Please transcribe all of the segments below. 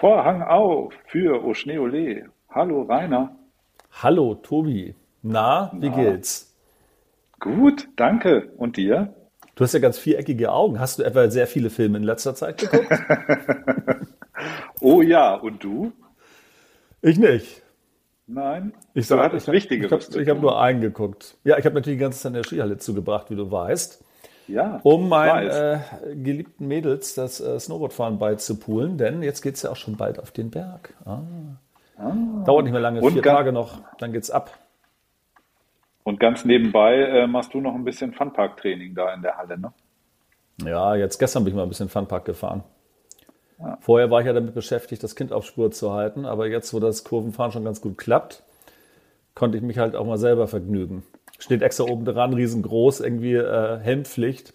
Vorhang auf für Oschneole. Hallo Rainer. Hallo Tobi. Na, wie Na. geht's? Gut, danke. Und dir? Du hast ja ganz viereckige Augen. Hast du etwa sehr viele Filme in letzter Zeit geguckt? oh ja, und du? Ich nicht. Nein. Ich sag, du hattest Wichtigeres. Ich habe hab nur einen geguckt. Ja, ich habe natürlich die ganze Zeit in der Skihalle zugebracht, wie du weißt. Ja. Um meinen äh, geliebten Mädels das äh, Snowboardfahren beizupulen, denn jetzt geht es ja auch schon bald auf den Berg. Ah. Ah. Dauert nicht mehr lange, Und vier Tage noch, dann geht's ab. Und ganz nebenbei äh, machst du noch ein bisschen Funpark-Training da in der Halle, ne? Ja, jetzt gestern bin ich mal ein bisschen Funpark gefahren. Ja. Vorher war ich ja damit beschäftigt, das Kind auf Spur zu halten, aber jetzt, wo das Kurvenfahren schon ganz gut klappt, konnte ich mich halt auch mal selber vergnügen. Steht extra oben dran, riesengroß, irgendwie äh, Helmpflicht.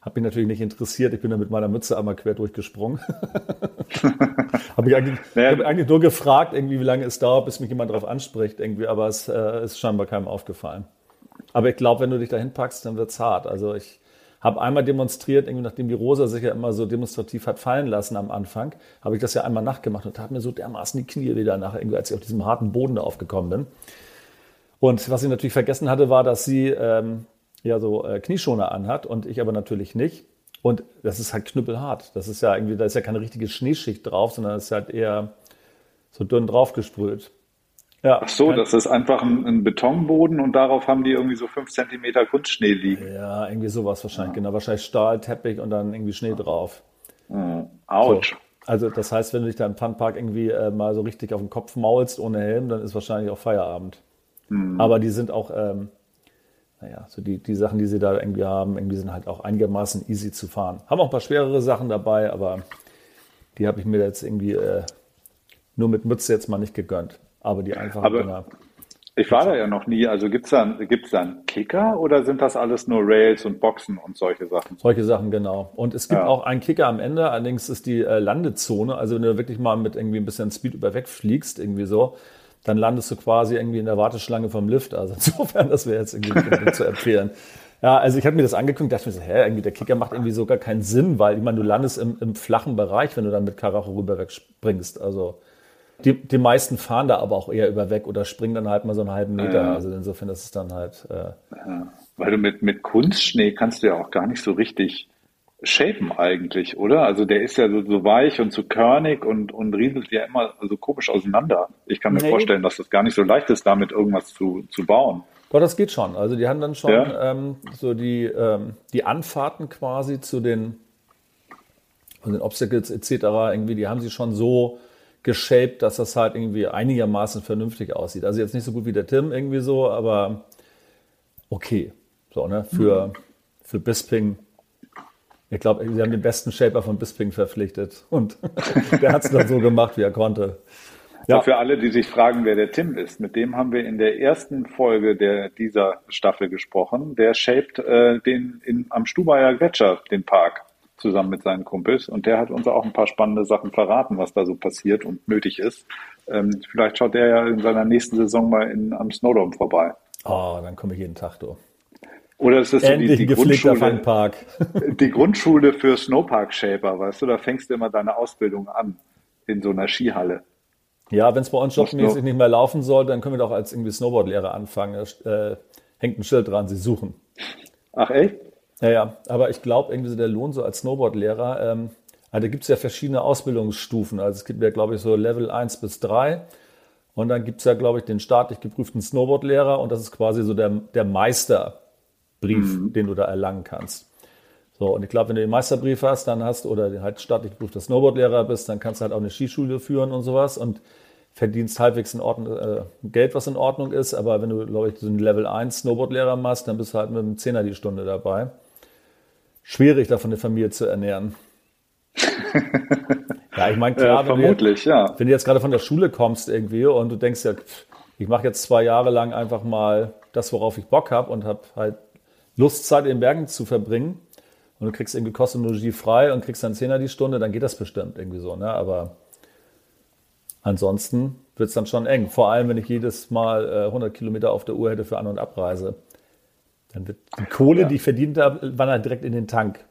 Hat mich natürlich nicht interessiert. Ich bin da mit meiner Mütze einmal quer durchgesprungen. habe ich eigentlich, naja. hab eigentlich nur gefragt, irgendwie, wie lange es dauert, bis mich jemand darauf anspricht, irgendwie, aber es äh, ist scheinbar keinem aufgefallen. Aber ich glaube, wenn du dich da hinpackst, dann wird es hart. Also ich habe einmal demonstriert, irgendwie nachdem die Rosa sich ja immer so demonstrativ hat fallen lassen am Anfang, habe ich das ja einmal nachgemacht und tat mir so dermaßen die Knie wieder nach, irgendwie, als ich auf diesem harten Boden da aufgekommen bin. Und was ich natürlich vergessen hatte, war, dass sie ähm, ja so äh, Knieschoner anhat und ich aber natürlich nicht. Und das ist halt knüppelhart. Das ist ja irgendwie, da ist ja keine richtige Schneeschicht drauf, sondern es ist halt eher so dünn draufgesprüht. Ja, Ach so, das ist einfach ein, ein, Betonboden und darauf haben die irgendwie so fünf Zentimeter Kunstschnee liegen. Ja, irgendwie sowas wahrscheinlich, ja. genau. Wahrscheinlich Stahlteppich und dann irgendwie Schnee drauf. Mhm. Autsch. So. Also das heißt, wenn du dich da im Funpark irgendwie äh, mal so richtig auf den Kopf maulst ohne Helm, dann ist wahrscheinlich auch Feierabend. Mhm. Aber die sind auch, ähm, naja, so die, die Sachen, die sie da irgendwie haben, irgendwie sind halt auch einigermaßen easy zu fahren. Haben auch ein paar schwerere Sachen dabei, aber die habe ich mir jetzt irgendwie äh, nur mit Mütze jetzt mal nicht gegönnt. Aber die einfachen aber Dinger. Ich war da ja noch nie. Also gibt es da, gibt's da einen Kicker oder sind das alles nur Rails und Boxen und solche Sachen? Solche Sachen, genau. Und es gibt ja. auch einen Kicker am Ende, allerdings ist die äh, Landezone. Also wenn du wirklich mal mit irgendwie ein bisschen Speed über wegfliegst, irgendwie so, dann landest du quasi irgendwie in der Warteschlange vom Lift. Also insofern, das wäre jetzt irgendwie zu empfehlen. Ja, also ich habe mir das angeguckt, dachte mir so, hä, irgendwie der Kicker macht irgendwie so gar keinen Sinn, weil ich meine, du landest im, im flachen Bereich, wenn du dann mit Karacho rüber wegspringst. Also die, die meisten fahren da aber auch eher über weg oder springen dann halt mal so einen halben Meter. Ja. Also insofern ist dann halt. Äh, ja. Weil du mit, mit Kunstschnee kannst du ja auch gar nicht so richtig shapen eigentlich, oder? Also der ist ja so, so weich und so körnig und, und rieselt ja immer so komisch auseinander. Ich kann mir nee. vorstellen, dass das gar nicht so leicht ist, damit irgendwas zu, zu bauen. Doch, das geht schon. Also die haben dann schon ja. ähm, so die, ähm, die Anfahrten quasi zu den, zu den Obstacles etc. irgendwie, die haben sie schon so geshaped, dass das halt irgendwie einigermaßen vernünftig aussieht. Also jetzt nicht so gut wie der Tim irgendwie so, aber okay. So, ne? Für, mhm. für Bisping ich glaube, sie haben den besten Shaper von Bisping verpflichtet und der hat es dann so gemacht, wie er konnte. Ja. für alle, die sich fragen, wer der Tim ist, mit dem haben wir in der ersten Folge der, dieser Staffel gesprochen. Der shaped äh, den in, am Stubaier Gletscher, den Park, zusammen mit seinen Kumpels. Und der hat uns auch ein paar spannende Sachen verraten, was da so passiert und nötig ist. Ähm, vielleicht schaut der ja in seiner nächsten Saison mal in, am Snowdome vorbei. Oh, dann komme ich jeden Tag durch. Oder ist das so die, die Grundschule, die Grundschule für Snowpark-Shaper, weißt du, da fängst du immer deine Ausbildung an in so einer Skihalle. Ja, wenn es bei uns jobmäßig nicht mehr laufen soll, dann können wir doch als irgendwie Snowboardlehrer anfangen. Da äh, hängt ein Schild dran, Sie suchen. Ach echt? Ja, ja. Aber ich glaube, irgendwie so der Lohn so als Snowboardlehrer, ähm, also da gibt es ja verschiedene Ausbildungsstufen. Also es gibt ja, glaube ich, so Level 1 bis 3. Und dann gibt es ja, glaube ich, den staatlich geprüften Snowboardlehrer und das ist quasi so der, der Meister Brief, mhm. den du da erlangen kannst. So, und ich glaube, wenn du den Meisterbrief hast, dann hast oder halt staatlich geprüfter Snowboardlehrer bist, dann kannst du halt auch eine Skischule führen und sowas und verdienst halbwegs in Ordnung, äh, Geld, was in Ordnung ist. Aber wenn du, glaube ich, so einen Level 1 Snowboardlehrer machst, dann bist du halt mit einem Zehner die Stunde dabei. Schwierig, davon eine Familie zu ernähren. ja, ich meine, klar, ja, vermutlich, wenn, du jetzt, ja. wenn du jetzt gerade von der Schule kommst irgendwie und du denkst ja, ich mache jetzt zwei Jahre lang einfach mal das, worauf ich Bock habe und habe halt Lust, Zeit in den Bergen zu verbringen und du kriegst irgendwie Kostenlogie frei und kriegst dann Zehner die Stunde, dann geht das bestimmt irgendwie so. Ne? Aber ansonsten wird es dann schon eng. Vor allem, wenn ich jedes Mal äh, 100 Kilometer auf der Uhr hätte für An- und Abreise. Dann wird die Kohle, ja. die ich verdient habe, wandert direkt in den Tank.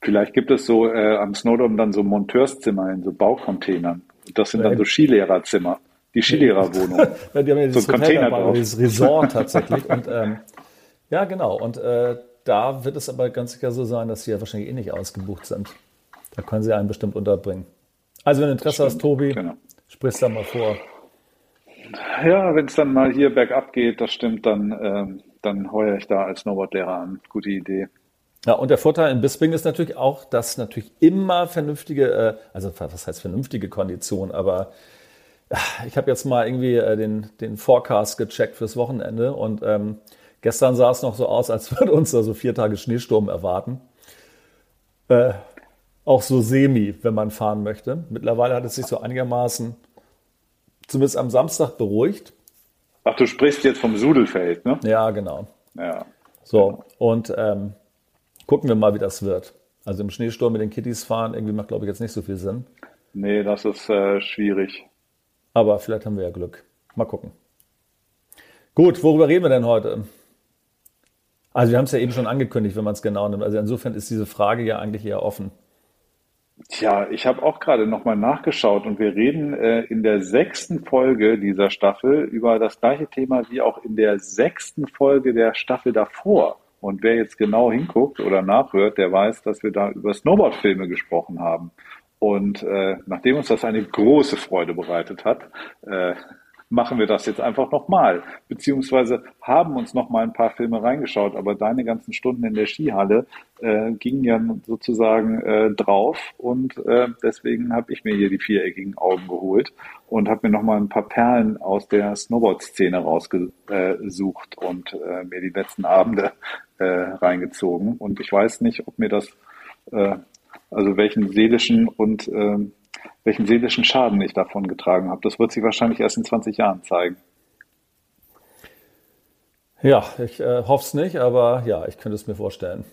Vielleicht gibt es so äh, am Snowdome dann so Monteurszimmer in so Baucontainern. Das sind dann so Skilehrerzimmer, die Skilehrerwohnung. ja, die haben ja dieses so Container dabei, dieses Resort tatsächlich. Und ähm, ja, genau. Und äh, da wird es aber ganz sicher so sein, dass sie ja wahrscheinlich eh nicht ausgebucht sind. Da können sie einen bestimmt unterbringen. Also wenn du Interesse Stimmt, hast, Tobi, genau. sprichst da mal vor. Ja, wenn es dann mal hier bergab geht, das stimmt, dann, ähm, dann heuere ich da als Snowboardlehrer an. Gute Idee. Ja, und der Vorteil in Bisping ist natürlich auch, dass natürlich immer vernünftige, äh, also was heißt vernünftige Kondition, aber äh, ich habe jetzt mal irgendwie äh, den, den Forecast gecheckt fürs Wochenende und ähm, gestern sah es noch so aus, als würde uns da so vier Tage Schneesturm erwarten. Äh, auch so semi, wenn man fahren möchte. Mittlerweile hat es sich so einigermaßen, zumindest am Samstag, beruhigt. Ach, du sprichst jetzt vom Sudelfeld, ne? Ja, genau. Ja. So, und ähm, gucken wir mal, wie das wird. Also im Schneesturm mit den Kitties fahren, irgendwie macht, glaube ich, jetzt nicht so viel Sinn. Nee, das ist äh, schwierig. Aber vielleicht haben wir ja Glück. Mal gucken. Gut, worüber reden wir denn heute? Also wir haben es ja eben schon angekündigt, wenn man es genau nimmt. Also insofern ist diese Frage ja eigentlich eher offen. Tja, ich habe auch gerade nochmal nachgeschaut und wir reden äh, in der sechsten Folge dieser Staffel über das gleiche Thema wie auch in der sechsten Folge der Staffel davor. Und wer jetzt genau hinguckt oder nachhört, der weiß, dass wir da über Snowboard-Filme gesprochen haben. Und äh, nachdem uns das eine große Freude bereitet hat, äh, machen wir das jetzt einfach nochmal. Beziehungsweise haben uns nochmal ein paar Filme reingeschaut, aber deine ganzen Stunden in der Skihalle äh, gingen ja sozusagen äh, drauf und äh, deswegen habe ich mir hier die viereckigen Augen geholt und habe mir nochmal ein paar Perlen aus der Snowboard-Szene rausgesucht und äh, mir die letzten Abende äh, reingezogen. Und ich weiß nicht, ob mir das, äh, also welchen seelischen und äh, welchen seelischen Schaden ich davon getragen habe. Das wird sich wahrscheinlich erst in 20 Jahren zeigen. Ja, ich äh, hoffe es nicht, aber ja, ich könnte es mir vorstellen.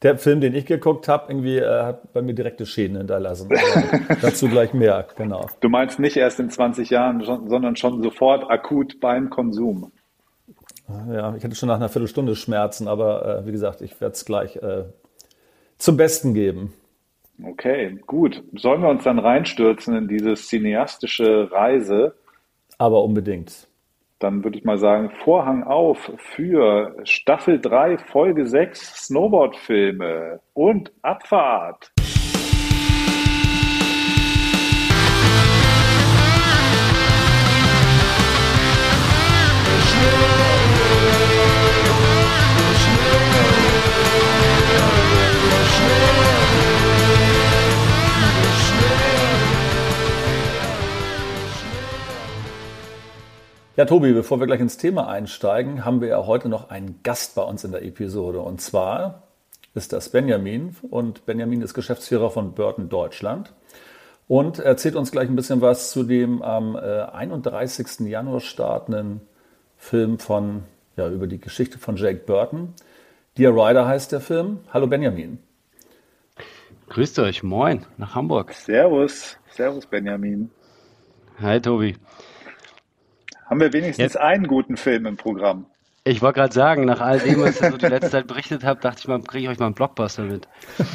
Der Film, den ich geguckt habe, irgendwie äh, hat bei mir direkte Schäden hinterlassen. dazu gleich mehr, genau. Du meinst nicht erst in 20 Jahren, sondern schon sofort akut beim Konsum. Ja, ich hatte schon nach einer Viertelstunde Schmerzen, aber äh, wie gesagt, ich werde es gleich äh, zum Besten geben. Okay, gut. Sollen wir uns dann reinstürzen in diese cineastische Reise? Aber unbedingt. Dann würde ich mal sagen, Vorhang auf für Staffel 3, Folge 6 Snowboard-Filme und Abfahrt. Ja, Tobi, bevor wir gleich ins Thema einsteigen, haben wir ja heute noch einen Gast bei uns in der Episode. Und zwar ist das Benjamin. Und Benjamin ist Geschäftsführer von Burton Deutschland und erzählt uns gleich ein bisschen was zu dem am 31. Äh, Januar startenden Film von, ja, über die Geschichte von Jake Burton. Dear Rider heißt der Film. Hallo Benjamin. Grüßt euch, moin, nach Hamburg. Servus, servus Benjamin. Hi Tobi. Haben wir wenigstens Jetzt. einen guten Film im Programm? Ich wollte gerade sagen, nach all dem, was ihr so die letzte Zeit berichtet habt, dachte ich mal, kriege ich euch mal einen Blockbuster mit.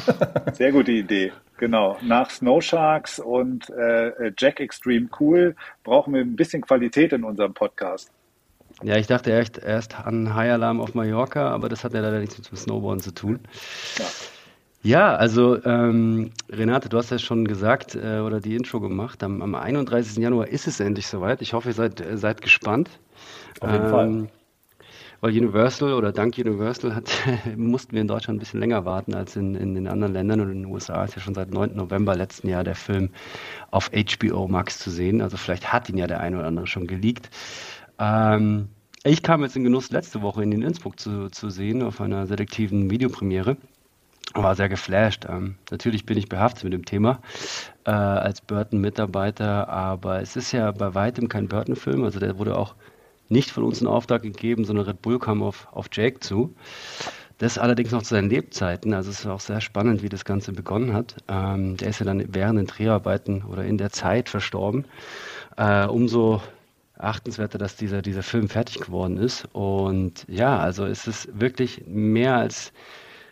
Sehr gute Idee. Genau. Nach Snow Sharks und äh, Jack Extreme Cool brauchen wir ein bisschen Qualität in unserem Podcast. Ja, ich dachte erst, erst an High Alarm auf Mallorca, aber das hat ja leider nichts mit dem Snowboarden zu tun. Ja. Ja, also ähm, Renate, du hast ja schon gesagt äh, oder die Intro gemacht. Am, am 31. Januar ist es endlich soweit. Ich hoffe, ihr seid, äh, seid gespannt. Auf jeden ähm, Fall. Weil Universal oder dank Universal hat, mussten wir in Deutschland ein bisschen länger warten als in, in den anderen Ländern. Und in den USA ist ja schon seit 9. November letzten Jahr der Film auf HBO Max zu sehen. Also vielleicht hat ihn ja der eine oder andere schon geleakt. Ähm, ich kam jetzt in Genuss, letzte Woche in den Innsbruck zu, zu sehen auf einer selektiven Videopremiere war sehr geflasht. Ähm, natürlich bin ich behaftet mit dem Thema äh, als Burton-Mitarbeiter, aber es ist ja bei weitem kein Burton-Film. Also der wurde auch nicht von uns in Auftrag gegeben, sondern Red Bull kam auf, auf Jake zu. Das allerdings noch zu seinen Lebzeiten. Also es ist auch sehr spannend, wie das Ganze begonnen hat. Ähm, der ist ja dann während den Dreharbeiten oder in der Zeit verstorben. Äh, umso achtenswerter, dass dieser, dieser Film fertig geworden ist. Und ja, also es ist wirklich mehr als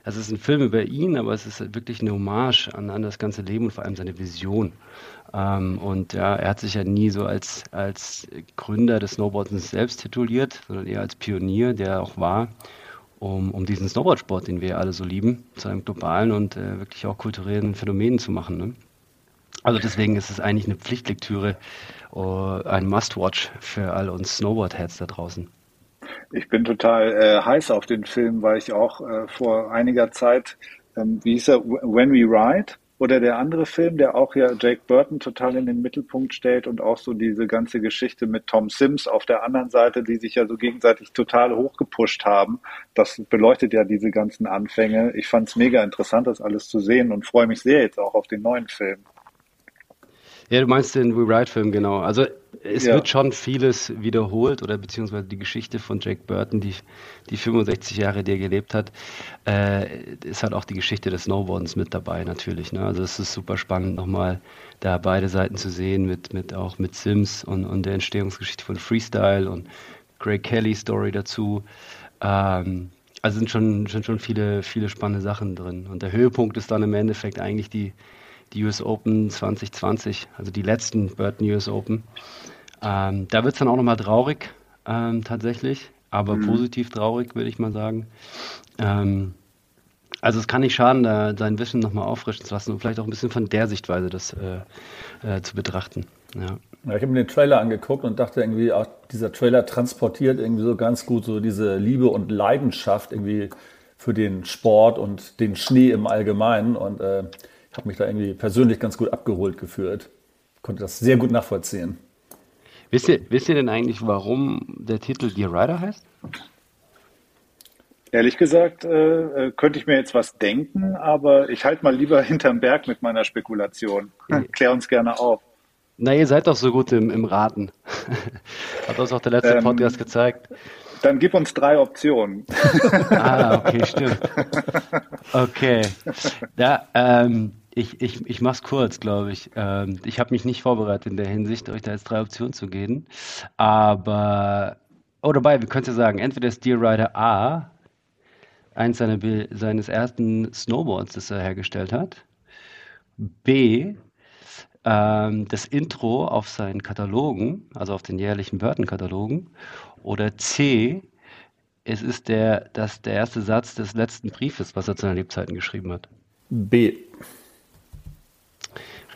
Also es ist ein Film über ihn, aber es ist wirklich eine Hommage an, an das ganze Leben und vor allem seine Vision. Ähm, und ja, er hat sich ja nie so als, als Gründer des Snowboardens selbst tituliert, sondern eher als Pionier, der er auch war, um, um diesen Snowboardsport, den wir alle so lieben, zu einem globalen und äh, wirklich auch kulturellen Phänomen zu machen. Ne? Also deswegen ist es eigentlich eine Pflichtlektüre, uh, ein Must-Watch für all uns Snowboard-Heads da draußen. Ich bin total äh, heiß auf den Film, weil ich auch äh, vor einiger Zeit, ähm, wie hieß er, When We Ride, oder der andere Film, der auch ja Jake Burton total in den Mittelpunkt stellt und auch so diese ganze Geschichte mit Tom Sims auf der anderen Seite, die sich ja so gegenseitig total hochgepusht haben. Das beleuchtet ja diese ganzen Anfänge. Ich fand es mega interessant, das alles zu sehen und freue mich sehr jetzt auch auf den neuen Film. Ja, du meinst den We Ride-Film, genau. Also es ja. wird schon vieles wiederholt oder beziehungsweise die Geschichte von Jake Burton, die, die 65 Jahre, die er gelebt hat, äh, ist halt auch die Geschichte des Snowboardens mit dabei natürlich. Ne? Also es ist super spannend, nochmal da beide Seiten zu sehen, mit, mit auch mit Sims und, und der Entstehungsgeschichte von Freestyle und Greg Kelly Story dazu. Ähm, also sind schon, schon, schon viele, viele spannende Sachen drin. Und der Höhepunkt ist dann im Endeffekt eigentlich die, die US Open 2020, also die letzten Burton US Open. Ähm, da wird es dann auch nochmal traurig, ähm, tatsächlich, aber mhm. positiv traurig, würde ich mal sagen. Ähm, also es kann nicht schaden, da sein Wissen nochmal auffrischen zu lassen und vielleicht auch ein bisschen von der Sichtweise das äh, äh, zu betrachten. Ja. Ja, ich habe mir den Trailer angeguckt und dachte irgendwie, auch dieser Trailer transportiert irgendwie so ganz gut so diese Liebe und Leidenschaft irgendwie für den Sport und den Schnee im Allgemeinen. Und äh, habe mich da irgendwie persönlich ganz gut abgeholt gefühlt. Konnte das sehr gut nachvollziehen. Wisst ihr, wisst ihr denn eigentlich, warum der Titel Dear Rider heißt? Ehrlich gesagt, äh, äh, könnte ich mir jetzt was denken, aber ich halte mal lieber hinterm Berg mit meiner Spekulation. Klär uns gerne auf. Na, ihr seid doch so gut im, im Raten. Hat uns auch der letzte ähm, Podcast gezeigt. Dann gib uns drei Optionen. ah, okay, stimmt. Okay. Ja, ähm, ich, ich, ich mache es kurz, glaube ich. Ähm, ich habe mich nicht vorbereitet in der Hinsicht, euch da jetzt drei Optionen zu geben. Aber, oh dabei, wir können ja sagen, entweder ist Deer Rider A eins seiner, seines ersten Snowboards, das er hergestellt hat. B, ähm, das Intro auf seinen Katalogen, also auf den jährlichen Burton-Katalogen. Oder C, es ist der, das, der erste Satz des letzten Briefes, was er zu seinen Lebzeiten geschrieben hat. B.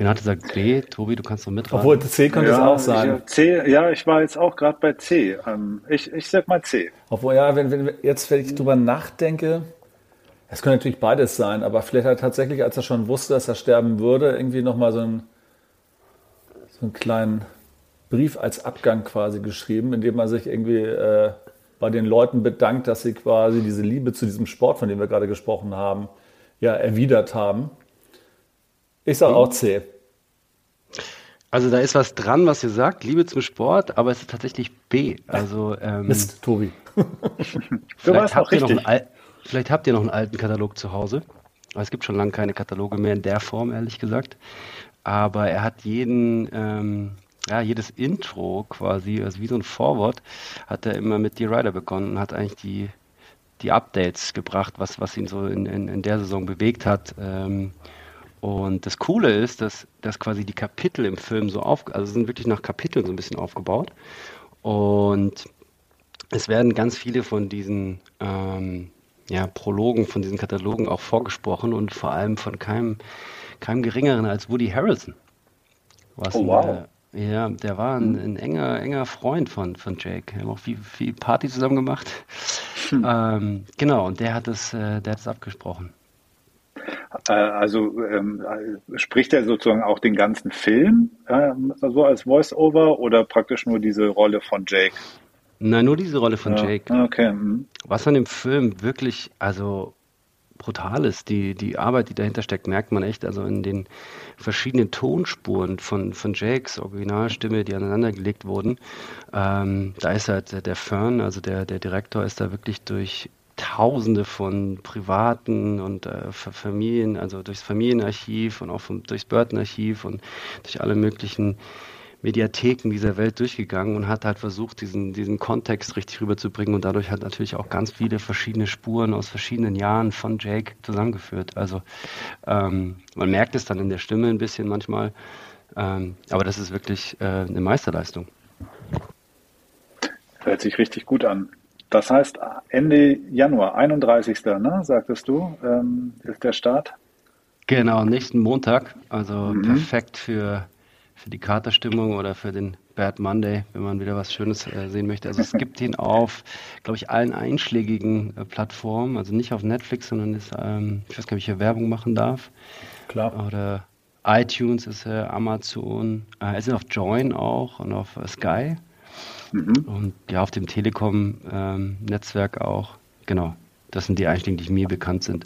Renate sagt B. Tobi, du kannst noch mitraten. Obwohl C könnte ja, es auch sein. Ich, C, ja, ich war jetzt auch gerade bei C. Ähm, ich, ich sag mal C. Obwohl, ja, wenn, wenn jetzt, wenn ich drüber nachdenke, es könnte natürlich beides sein, aber vielleicht hat er tatsächlich, als er schon wusste, dass er sterben würde, irgendwie nochmal so, ein, so einen kleinen Brief als Abgang quasi geschrieben, indem er sich irgendwie äh, bei den Leuten bedankt, dass sie quasi diese Liebe zu diesem Sport, von dem wir gerade gesprochen haben, ja, erwidert haben. Ich sage auch C. Also da ist was dran, was ihr sagt, Liebe zum Sport, aber es ist tatsächlich B. Also ähm, Mist, Tobi. vielleicht, habt ihr noch einen, vielleicht habt ihr noch einen alten Katalog zu Hause. Aber es gibt schon lange keine Kataloge mehr in der Form, ehrlich gesagt. Aber er hat jeden, ähm, ja, jedes Intro quasi, also wie so ein Vorwort, hat er immer mit The Rider begonnen und hat eigentlich die, die Updates gebracht, was, was ihn so in, in, in der Saison bewegt hat. Ähm, und das Coole ist, dass, dass quasi die Kapitel im Film so auf, also sind wirklich nach Kapiteln so ein bisschen aufgebaut. Und es werden ganz viele von diesen ähm, ja, Prologen, von diesen Katalogen auch vorgesprochen und vor allem von keinem, keinem geringeren als Woody Harrelson. Was oh, wow. Eine, ja, der war ein, ein, enger, enger Freund von, von Jake. Wir haben auch viel, viel Party zusammen gemacht. Hm. Ähm, genau, und der hat es, äh, der hat es abgesprochen. Äh, also ähm, spricht er sozusagen auch den ganzen Film äh, so als Voice-Over oder praktisch nur diese Rolle von Jake? Nein, nur diese Rolle von ja, Jake. Okay. Mhm. Was an dem Film wirklich, also brutal ist. Die, die Arbeit, die dahinter steckt, merkt man echt. Also in den verschiedenen Tonspuren von, von Jakes Originalstimme, die aneinandergelegt wurden. Ähm, da ist halt der Fern, also der, der Direktor, ist da wirklich durch Tausende von privaten und äh, Familien, also durchs Familienarchiv und auch vom, durchs Burton-Archiv und durch alle möglichen Mediatheken dieser Welt durchgegangen und hat halt versucht, diesen, diesen Kontext richtig rüberzubringen und dadurch hat natürlich auch ganz viele verschiedene Spuren aus verschiedenen Jahren von Jake zusammengeführt. Also ähm, man merkt es dann in der Stimme ein bisschen manchmal, ähm, aber das ist wirklich äh, eine Meisterleistung. Hört sich richtig gut an. Das heißt, Ende Januar, 31. Ne, sagtest du, ähm, ist der Start? Genau, nächsten Montag. Also mhm. perfekt für, für die Katerstimmung oder für den Bad Monday, wenn man wieder was Schönes äh, sehen möchte. Also es gibt ihn auf, glaube ich, allen einschlägigen äh, Plattformen. Also nicht auf Netflix, sondern ist, ähm, ich weiß gar nicht, ob ich hier Werbung machen darf. Klar. Oder iTunes ist er, Amazon. Äh, er ist auf Join auch und auf äh, Sky. Mhm. Und ja, auf dem Telekom-Netzwerk ähm, auch. Genau. Das sind die Einstellungen, die mir bekannt sind.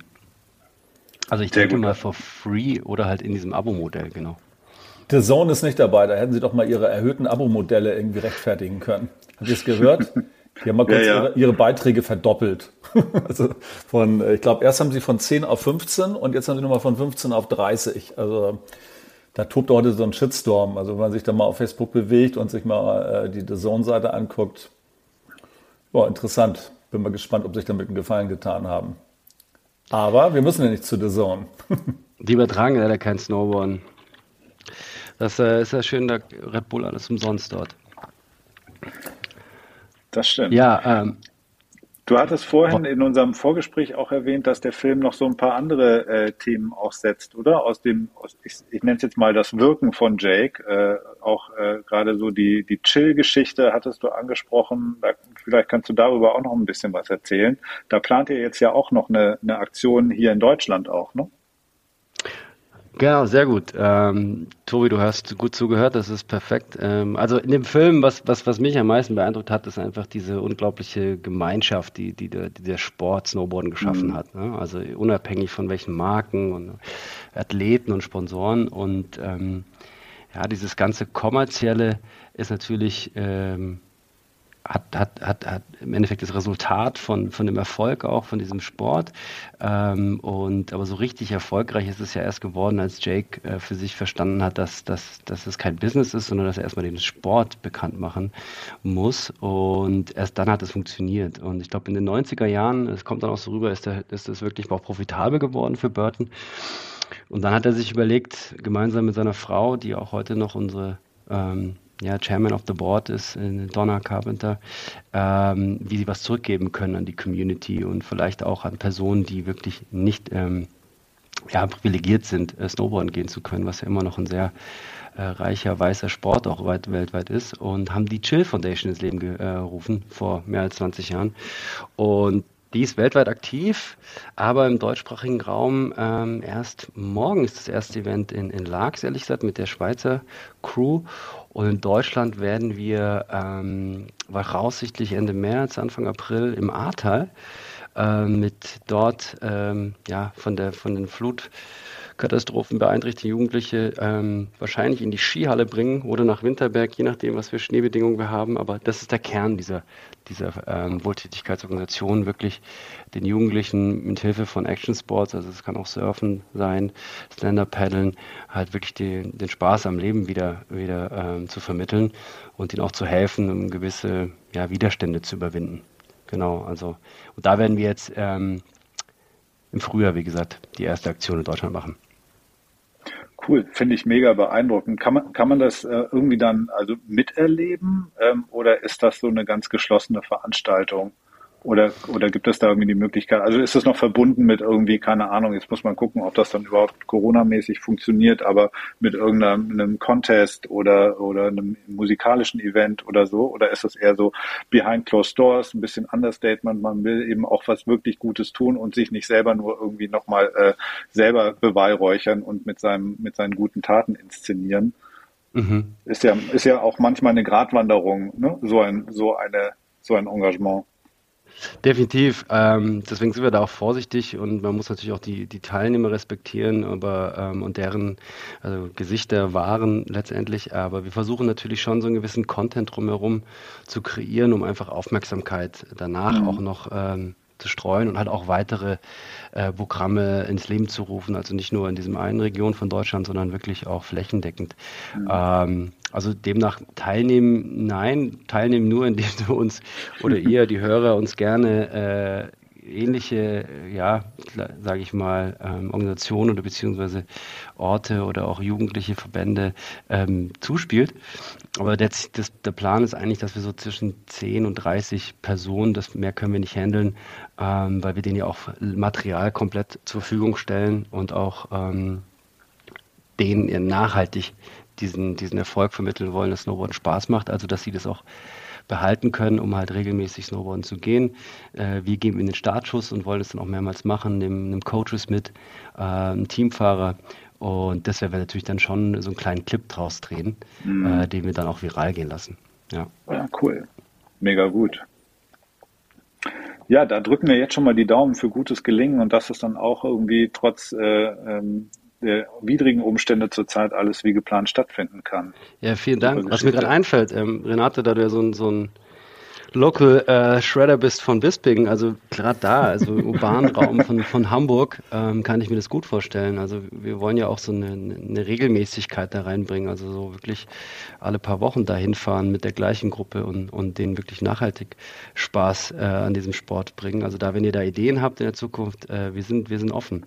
Also ich Sehr denke gut. mal for free oder halt in diesem Abo-Modell, genau. The Zone ist nicht dabei, da hätten sie doch mal ihre erhöhten Abo-Modelle irgendwie rechtfertigen können. Habt ihr es gehört? Die haben mal kurz ja, ja. Ihre, ihre, Beiträge verdoppelt. also von, ich glaube, erst haben sie von 10 auf 15 und jetzt haben sie nochmal von 15 auf 30. Also da tobt heute so ein Shitstorm. Also wenn man sich da mal auf Facebook bewegt und sich mal äh, die The Zone-Seite anguckt, boah, interessant. Bin mal gespannt, ob sich damit einen Gefallen getan haben. Aber wir müssen ja nicht zu The Zone. die übertragen leider kein Snowboard. Das äh, ist ja schön, da Red Bull alles umsonst dort. Das stimmt. Ja, ähm, Du hattest vorhin in unserem Vorgespräch auch erwähnt, dass der Film noch so ein paar andere äh, Themen auch setzt, oder? Aus dem, aus, ich, ich nenne es jetzt mal das Wirken von Jake, äh, auch äh, gerade so die, die Chill-Geschichte hattest du angesprochen. Da, vielleicht kannst du darüber auch noch ein bisschen was erzählen. Da plant ihr jetzt ja auch noch eine, eine Aktion hier in Deutschland auch, ne? Genau, sehr gut. Ähm, Tobi, du hast gut zugehört, das ist perfekt. Ähm, also in dem Film, was, was, was mich am meisten beeindruckt hat, ist einfach diese unglaubliche Gemeinschaft, die, die, der, die der Sport Snowboarden geschaffen mhm. hat. Ne? Also unabhängig von welchen Marken und Athleten und Sponsoren. Und ähm, ja, dieses ganze kommerzielle ist natürlich ähm, hat, hat, hat, hat im Endeffekt das Resultat von, von dem Erfolg auch von diesem Sport. Ähm, und aber so richtig erfolgreich ist es ja erst geworden, als Jake äh, für sich verstanden hat, dass, dass, dass es kein Business ist, sondern dass er erstmal den Sport bekannt machen muss. Und erst dann hat es funktioniert. Und ich glaube, in den 90er Jahren, es kommt dann auch so rüber, ist, der, ist das wirklich auch profitabel geworden für Burton. Und dann hat er sich überlegt, gemeinsam mit seiner Frau, die auch heute noch unsere ähm, ja, Chairman of the Board ist, äh, Donna Carpenter, ähm, wie sie was zurückgeben können an die Community und vielleicht auch an Personen, die wirklich nicht ähm, ja, privilegiert sind, äh, Snowboarden gehen zu können, was ja immer noch ein sehr äh, reicher weißer Sport auch weit, weltweit ist und haben die Chill Foundation ins Leben gerufen vor mehr als 20 Jahren und die ist weltweit aktiv, aber im deutschsprachigen Raum ähm, erst morgen ist das erste Event in, in Laax, ehrlich gesagt, mit der Schweizer Crew. Und in Deutschland werden wir ähm, voraussichtlich Ende März, Anfang April im Ahrtal äh, mit dort ähm, ja, von, der, von den Flutkatastrophen beeinträchtigten Jugendliche ähm, wahrscheinlich in die Skihalle bringen oder nach Winterberg, je nachdem, was für Schneebedingungen wir haben. Aber das ist der Kern dieser, dieser ähm, Wohltätigkeitsorganisation, wirklich den Jugendlichen mit Hilfe von Action Sports, also es kann auch Surfen sein, Stand-Up-Paddeln, halt wirklich den, den Spaß am Leben wieder, wieder ähm, zu vermitteln und ihnen auch zu helfen, um gewisse ja, Widerstände zu überwinden. Genau, also und da werden wir jetzt ähm, im Frühjahr, wie gesagt, die erste Aktion in Deutschland machen. Cool, finde ich mega beeindruckend. Kann man, kann man das äh, irgendwie dann also miterleben ähm, oder ist das so eine ganz geschlossene Veranstaltung? Oder, oder gibt es da irgendwie die Möglichkeit? Also ist das noch verbunden mit irgendwie, keine Ahnung, jetzt muss man gucken, ob das dann überhaupt Corona-mäßig funktioniert, aber mit irgendeinem Contest oder, oder einem musikalischen Event oder so? Oder ist das eher so behind closed doors, ein bisschen Understatement, man will eben auch was wirklich Gutes tun und sich nicht selber nur irgendwie nochmal äh, selber beweihräuchern und mit seinem, mit seinen guten Taten inszenieren? Mhm. Ist ja, ist ja auch manchmal eine Gratwanderung, ne? so ein, so eine, so ein Engagement. Definitiv. Ähm, deswegen sind wir da auch vorsichtig und man muss natürlich auch die, die Teilnehmer respektieren aber, ähm, und deren also Gesichter wahren letztendlich. Aber wir versuchen natürlich schon so einen gewissen Content drumherum zu kreieren, um einfach Aufmerksamkeit danach mhm. auch noch ähm, zu streuen und halt auch weitere äh, Programme ins Leben zu rufen. Also nicht nur in diesem einen Region von Deutschland, sondern wirklich auch flächendeckend. Mhm. Ähm, also demnach teilnehmen, nein, teilnehmen nur, indem du uns oder ihr, die Hörer, uns gerne äh, ähnliche, ja, sage ich mal, ähm, Organisationen oder beziehungsweise Orte oder auch jugendliche Verbände ähm, zuspielt. Aber der, das, der Plan ist eigentlich, dass wir so zwischen 10 und 30 Personen, das mehr können wir nicht handeln, ähm, weil wir denen ja auch Material komplett zur Verfügung stellen und auch ähm, denen nachhaltig diesen, diesen Erfolg vermitteln wollen, dass Snowboard Spaß macht, also dass sie das auch behalten können, um halt regelmäßig Snowboarden zu gehen. Äh, wir geben ihnen den Startschuss und wollen es dann auch mehrmals machen, nehmen, nehmen Coaches mit, äh, einen Teamfahrer. Und das werden wir natürlich dann schon so einen kleinen Clip draus drehen, mhm. äh, den wir dann auch viral gehen lassen. Ja. ja, cool. Mega gut. Ja, da drücken wir jetzt schon mal die Daumen für gutes Gelingen und dass es dann auch irgendwie trotz äh, ähm, der widrigen Umstände zurzeit alles wie geplant stattfinden kann. Ja, vielen Dank. Was mir gerade einfällt, ähm, Renate, da du ja so ein, so ein Local äh, Shredder bist von Bisping, also gerade da, also Urbanraum von, von Hamburg, ähm, kann ich mir das gut vorstellen. Also wir wollen ja auch so eine, eine Regelmäßigkeit da reinbringen, also so wirklich alle paar Wochen dahin fahren mit der gleichen Gruppe und, und denen wirklich nachhaltig Spaß äh, an diesem Sport bringen. Also da, wenn ihr da Ideen habt in der Zukunft, äh, wir sind, wir sind offen.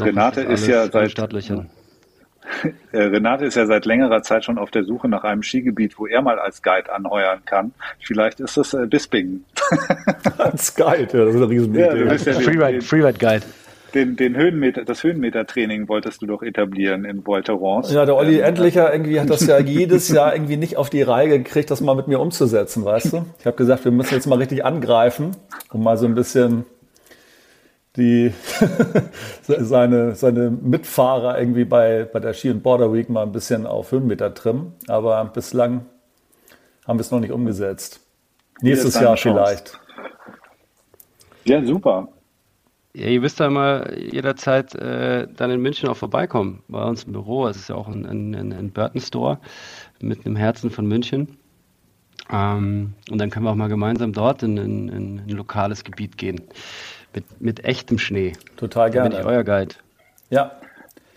Renate ist, ist ja seit äh, Renate ist ja seit längerer Zeit schon auf der Suche nach einem Skigebiet, wo er mal als Guide anheuern kann. Vielleicht ist das äh, Bisping. als Guide, ja, das ist eine Riesenidee. Ja, ja Freeride, Freeride Guide. Den, den Höhenmeter, das Höhenmetertraining wolltest du doch etablieren in Volterons. Ja, der Olli ähm, Endlicher irgendwie hat das ja jedes Jahr irgendwie nicht auf die Reihe gekriegt, das mal mit mir umzusetzen, weißt du? Ich habe gesagt, wir müssen jetzt mal richtig angreifen, um mal so ein bisschen die seine, seine Mitfahrer irgendwie bei, bei der Ski and Border Week mal ein bisschen auf Höhenmeter trimmen. Aber bislang haben wir es noch nicht umgesetzt. Nächstes Jahr Chance. vielleicht. Ja, super. Ja, ihr wisst ja mal jederzeit äh, dann in München auch vorbeikommen, bei uns im Büro. Es ist ja auch ein, ein, ein Burton Store mit einem Herzen von München. Ähm, und dann können wir auch mal gemeinsam dort in, in, in ein lokales Gebiet gehen. Mit, mit echtem Schnee. Total gerne. Da bin ich euer Guide. Ja.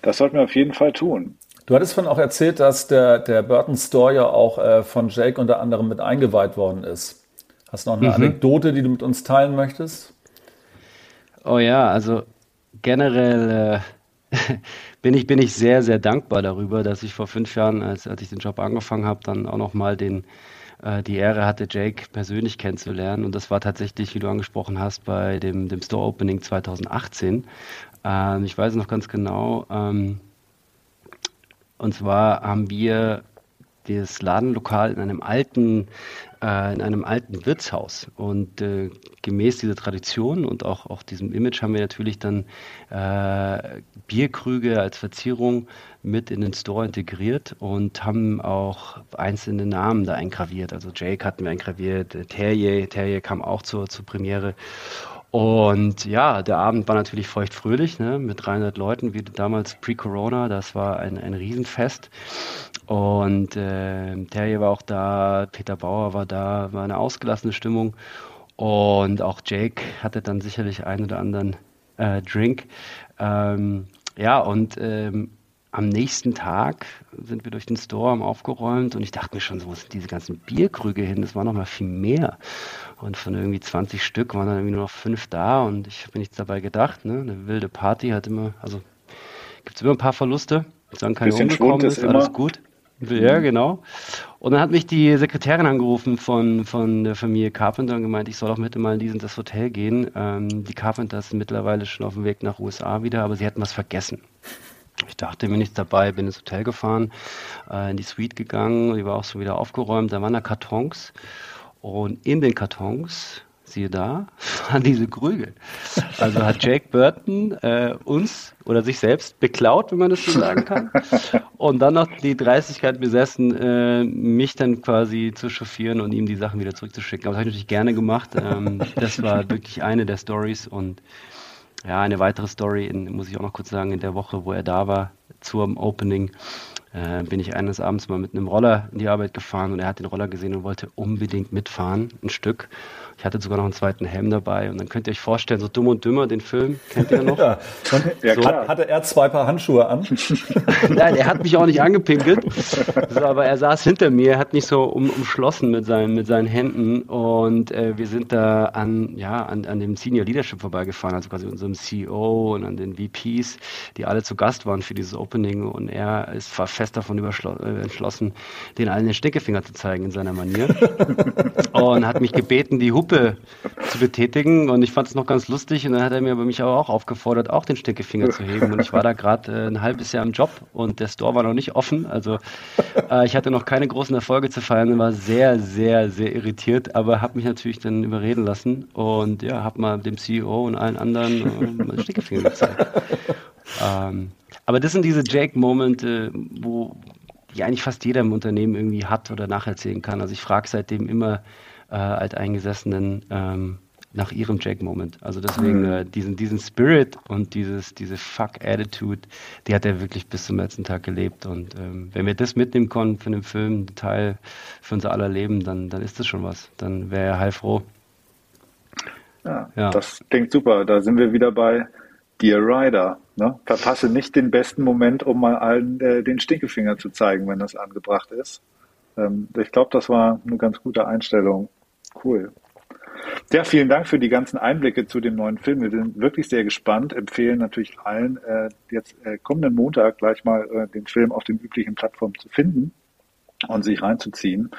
Das sollten wir auf jeden Fall tun. Du hattest von auch erzählt, dass der, der Burton Store ja auch äh, von Jake unter anderem mit eingeweiht worden ist. Hast du noch eine mhm. Anekdote, die du mit uns teilen möchtest? Oh ja, also generell äh, bin, ich, bin ich sehr, sehr dankbar darüber, dass ich vor fünf Jahren, als, als ich den Job angefangen habe, dann auch nochmal den äh, die Ehre hatte, Jake persönlich kennenzulernen. Und das war tatsächlich, wie du angesprochen hast, bei dem, dem Store Opening 2018. Ähm, ich weiß noch ganz genau. Ähm, und zwar haben wir das Ladenlokal in einem alten, äh, in einem alten Wirtshaus. Und äh, gemäß dieser Tradition und auch, auch diesem Image haben wir natürlich dann äh, Bierkrüge als Verzierung mit in den Store integriert und haben auch einzelne Namen da eingraviert. Also Jake hatten wir eingraviert, Terrier, Terrier kam auch zur, zur Premiere. Und ja, der Abend war natürlich feuchtfröhlich, ne, mit 300 Leuten, wie damals pre-Corona. Das war ein, ein Riesenfest. Und äh, Terrier war auch da, Peter Bauer war da, war eine ausgelassene Stimmung. Und auch Jake hatte dann sicherlich einen oder anderen äh, Drink. Ähm, ja, und ähm, am nächsten Tag sind wir durch den Store haben aufgeräumt und ich dachte mir schon, so, wo sind diese ganzen Bierkrüge hin? Das war noch mal viel mehr. Und von irgendwie 20 Stück waren dann irgendwie nur noch fünf da und ich habe mir nichts dabei gedacht. Ne? Eine wilde Party hat immer, also gibt es immer ein paar Verluste. Solange keiner umgekommen ist, ist alles gut. Ja, mhm. genau. Und dann hat mich die Sekretärin angerufen von, von der Familie Carpenter und gemeint, ich soll auch mit mal in dieses Hotel gehen. Ähm, die Carpenters sind mittlerweile schon auf dem Weg nach USA wieder, aber sie hätten was vergessen. Ich dachte mir nichts dabei, bin ins Hotel gefahren, äh, in die Suite gegangen, die war auch so wieder aufgeräumt, da waren da Kartons und in den Kartons, siehe da, waren diese Krüge. Also hat Jake Burton äh, uns oder sich selbst beklaut, wenn man das so sagen kann. Und dann noch die Dreistigkeit besessen, äh, mich dann quasi zu chauffieren und ihm die Sachen wieder zurückzuschicken. Aber das habe ich natürlich gerne gemacht. Ähm, das war wirklich eine der Stories und ja, eine weitere Story, in, muss ich auch noch kurz sagen, in der Woche, wo er da war, zum Opening, äh, bin ich eines Abends mal mit einem Roller in die Arbeit gefahren und er hat den Roller gesehen und wollte unbedingt mitfahren, ein Stück. Ich hatte sogar noch einen zweiten Helm dabei und dann könnt ihr euch vorstellen, so dumm und dümmer, den Film, kennt ihr noch? ja, ja so. klar. Hatte er zwei Paar Handschuhe an? Nein, er hat mich auch nicht angepinkelt, so, aber er saß hinter mir, hat mich so um, umschlossen mit seinen, mit seinen Händen und äh, wir sind da an, ja, an, an dem Senior Leadership vorbeigefahren, also quasi unserem CEO und an den VPs, die alle zu Gast waren für dieses Opening und er ist fest davon äh, entschlossen, den allen den Stickefinger zu zeigen in seiner Manier und hat mich gebeten, die Hupe Hupe zu betätigen. Und ich fand es noch ganz lustig. Und dann hat er mir aber mich aber auch aufgefordert, auch den Stinkefinger zu heben. Und ich war da gerade äh, ein halbes Jahr im Job und der Store war noch nicht offen. Also äh, ich hatte noch keine großen Erfolge zu feiern und war sehr, sehr, sehr irritiert. Aber habe mich natürlich dann überreden lassen und ja, habe mal dem CEO und allen anderen äh, Stinkefinger gezeigt. Ähm, aber das sind diese Jake-Momente, wo die eigentlich fast jeder im Unternehmen irgendwie hat oder nacherzählen kann. Also ich frage seitdem immer, äh, Alteingesessenen ähm, nach ihrem Jack-Moment. Also deswegen äh, diesen, diesen Spirit und dieses, diese Fuck-Attitude, die hat er wirklich bis zum letzten Tag gelebt. Und ähm, wenn wir das mitnehmen konnten für einen Film, Teil für unser aller Leben, dann, dann ist das schon was. Dann wäre er heilfroh. Ja, ja, das klingt super. Da sind wir wieder bei Dear Rider. Ne? Verpasse nicht den besten Moment, um mal allen äh, den Stinkefinger zu zeigen, wenn das angebracht ist. Ähm, ich glaube, das war eine ganz gute Einstellung. Cool. Ja, vielen Dank für die ganzen Einblicke zu dem neuen Film. Wir sind wirklich sehr gespannt, empfehlen natürlich allen, äh, jetzt äh, kommenden Montag gleich mal äh, den Film auf den üblichen Plattformen zu finden und sich reinzuziehen.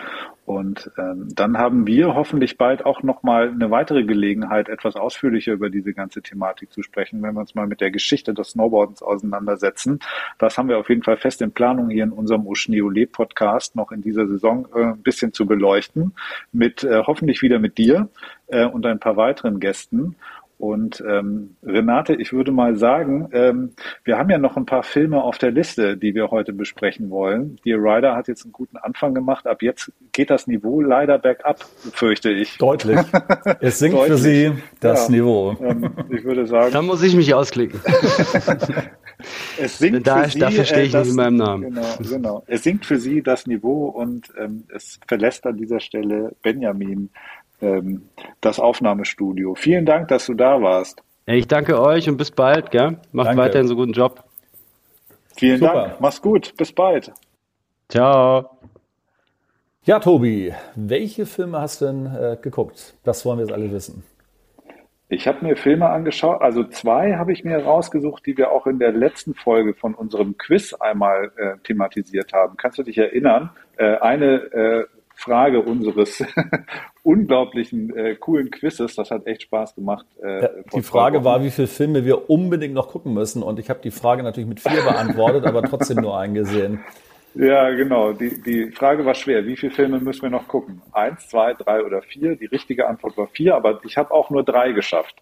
Und ähm, dann haben wir hoffentlich bald auch nochmal eine weitere Gelegenheit, etwas ausführlicher über diese ganze Thematik zu sprechen, wenn wir uns mal mit der Geschichte des Snowboardens auseinandersetzen. Das haben wir auf jeden Fall fest in Planung hier in unserem Oschneole Podcast noch in dieser Saison äh, ein bisschen zu beleuchten, mit äh, hoffentlich wieder mit dir äh, und ein paar weiteren Gästen. Und ähm, Renate, ich würde mal sagen, ähm, wir haben ja noch ein paar Filme auf der Liste, die wir heute besprechen wollen. Dear Rider hat jetzt einen guten Anfang gemacht. Ab jetzt geht das Niveau leider bergab, fürchte ich. Deutlich. Es sinkt Deutlich. für Sie das ja. Niveau. Ähm, ich würde sagen. Dann muss ich mich ausklicken. es sinkt da, für Sie, dafür stehe ich äh, das, nicht in meinem Namen. Genau, genau. Es sinkt für Sie das Niveau und ähm, es verlässt an dieser Stelle Benjamin ähm, das Aufnahmestudio. Vielen Dank, dass du da warst. Ich danke euch und bis bald. Gell? Macht danke. weiterhin so guten Job. Vielen Super. Dank. Mach's gut. Bis bald. Ciao. Ja, Tobi, welche Filme hast du denn äh, geguckt? Das wollen wir jetzt alle wissen. Ich habe mir Filme angeschaut, also zwei habe ich mir rausgesucht, die wir auch in der letzten Folge von unserem Quiz einmal äh, thematisiert haben. Kannst du dich erinnern? Äh, eine äh, Frage unseres unglaublichen äh, coolen Quizzes. Das hat echt Spaß gemacht. Äh, ja, die Frage war, wie viele Filme wir unbedingt noch gucken müssen. Und ich habe die Frage natürlich mit vier beantwortet, aber trotzdem nur eingesehen. Ja, genau. Die, die Frage war schwer. Wie viele Filme müssen wir noch gucken? Eins, zwei, drei oder vier? Die richtige Antwort war vier, aber ich habe auch nur drei geschafft.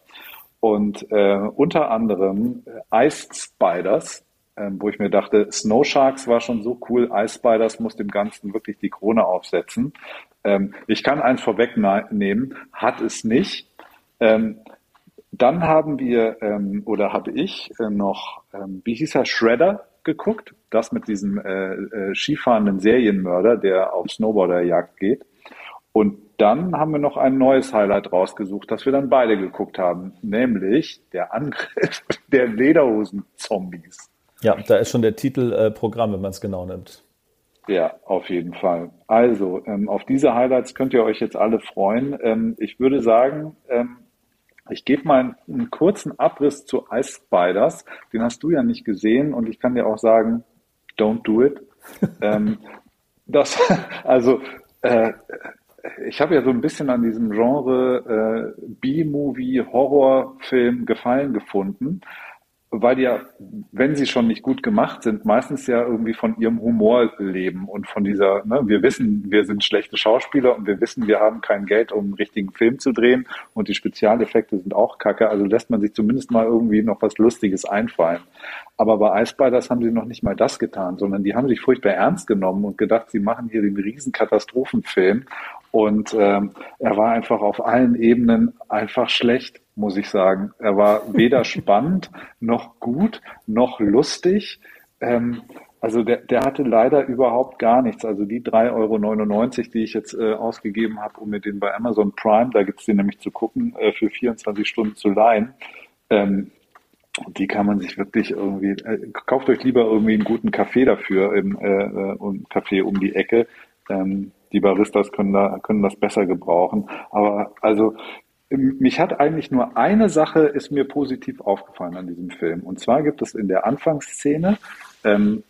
Und äh, unter anderem äh, Ice Spiders, ähm, wo ich mir dachte, Snow Sharks war schon so cool, Ice Spiders muss dem Ganzen wirklich die Krone aufsetzen. Ähm, ich kann eins vorwegnehmen, hat es nicht. Ähm, dann haben wir, ähm, oder habe ich äh, noch, ähm, wie hieß er, Shredder geguckt, das mit diesem äh, äh, skifahrenden Serienmörder, der auf Snowboarderjagd geht. Und dann haben wir noch ein neues Highlight rausgesucht, das wir dann beide geguckt haben, nämlich der Angriff der Lederhosen-Zombies. Ja, da ist schon der Titel äh, Programm, wenn man es genau nimmt. Ja, auf jeden Fall. Also, ähm, auf diese Highlights könnt ihr euch jetzt alle freuen. Ähm, ich würde sagen, ähm, ich gebe mal einen, einen, kurzen Abriss zu Ice Spiders. Den hast du ja nicht gesehen und ich kann dir auch sagen, don't do it. ähm, das, also, äh, ich habe ja so ein bisschen an diesem Genre äh, B-Movie, Horrorfilm Gefallen gefunden weil die ja, wenn sie schon nicht gut gemacht sind, meistens ja irgendwie von ihrem Humor leben und von dieser, ne, wir wissen, wir sind schlechte Schauspieler und wir wissen, wir haben kein Geld, um einen richtigen Film zu drehen und die Spezialeffekte sind auch kacke, also lässt man sich zumindest mal irgendwie noch was Lustiges einfallen. Aber bei Ice Spiders haben sie noch nicht mal das getan, sondern die haben sich furchtbar ernst genommen und gedacht, sie machen hier den riesen Katastrophenfilm und ähm, er war einfach auf allen Ebenen einfach schlecht muss ich sagen. Er war weder spannend noch gut noch lustig. Ähm, Also der, der hatte leider überhaupt gar nichts. Also die 3,99 Euro, die ich jetzt äh, ausgegeben habe, um mir den bei Amazon Prime, da gibt's den nämlich zu gucken, äh, für 24 Stunden zu leihen. Ähm, die kann man sich wirklich irgendwie, äh, kauft euch lieber irgendwie einen guten Kaffee dafür, im äh, äh Kaffee um die Ecke. Ähm, die Baristas können da, können das besser gebrauchen. Aber also mich hat eigentlich nur eine Sache ist mir positiv aufgefallen an diesem Film. Und zwar gibt es in der Anfangsszene ähm,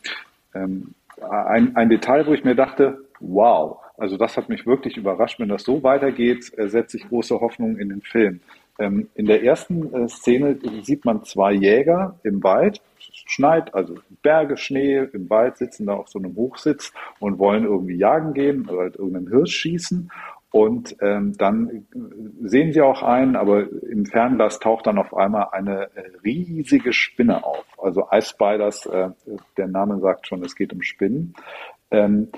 ähm, ein, ein Detail, wo ich mir dachte, wow, also das hat mich wirklich überrascht. Wenn das so weitergeht, äh, setze ich große Hoffnung in den Film. Ähm, in der ersten äh, Szene sieht man zwei Jäger im Wald. Schneit, also Berge, Schnee, im Wald sitzen da auf so einem Hochsitz und wollen irgendwie jagen gehen oder halt irgendeinen Hirsch schießen. Und ähm, dann sehen sie auch einen, aber im Fernglas taucht dann auf einmal eine äh, riesige Spinne auf. Also Ice Spiders, äh, der Name sagt schon, es geht um Spinnen. Ähm,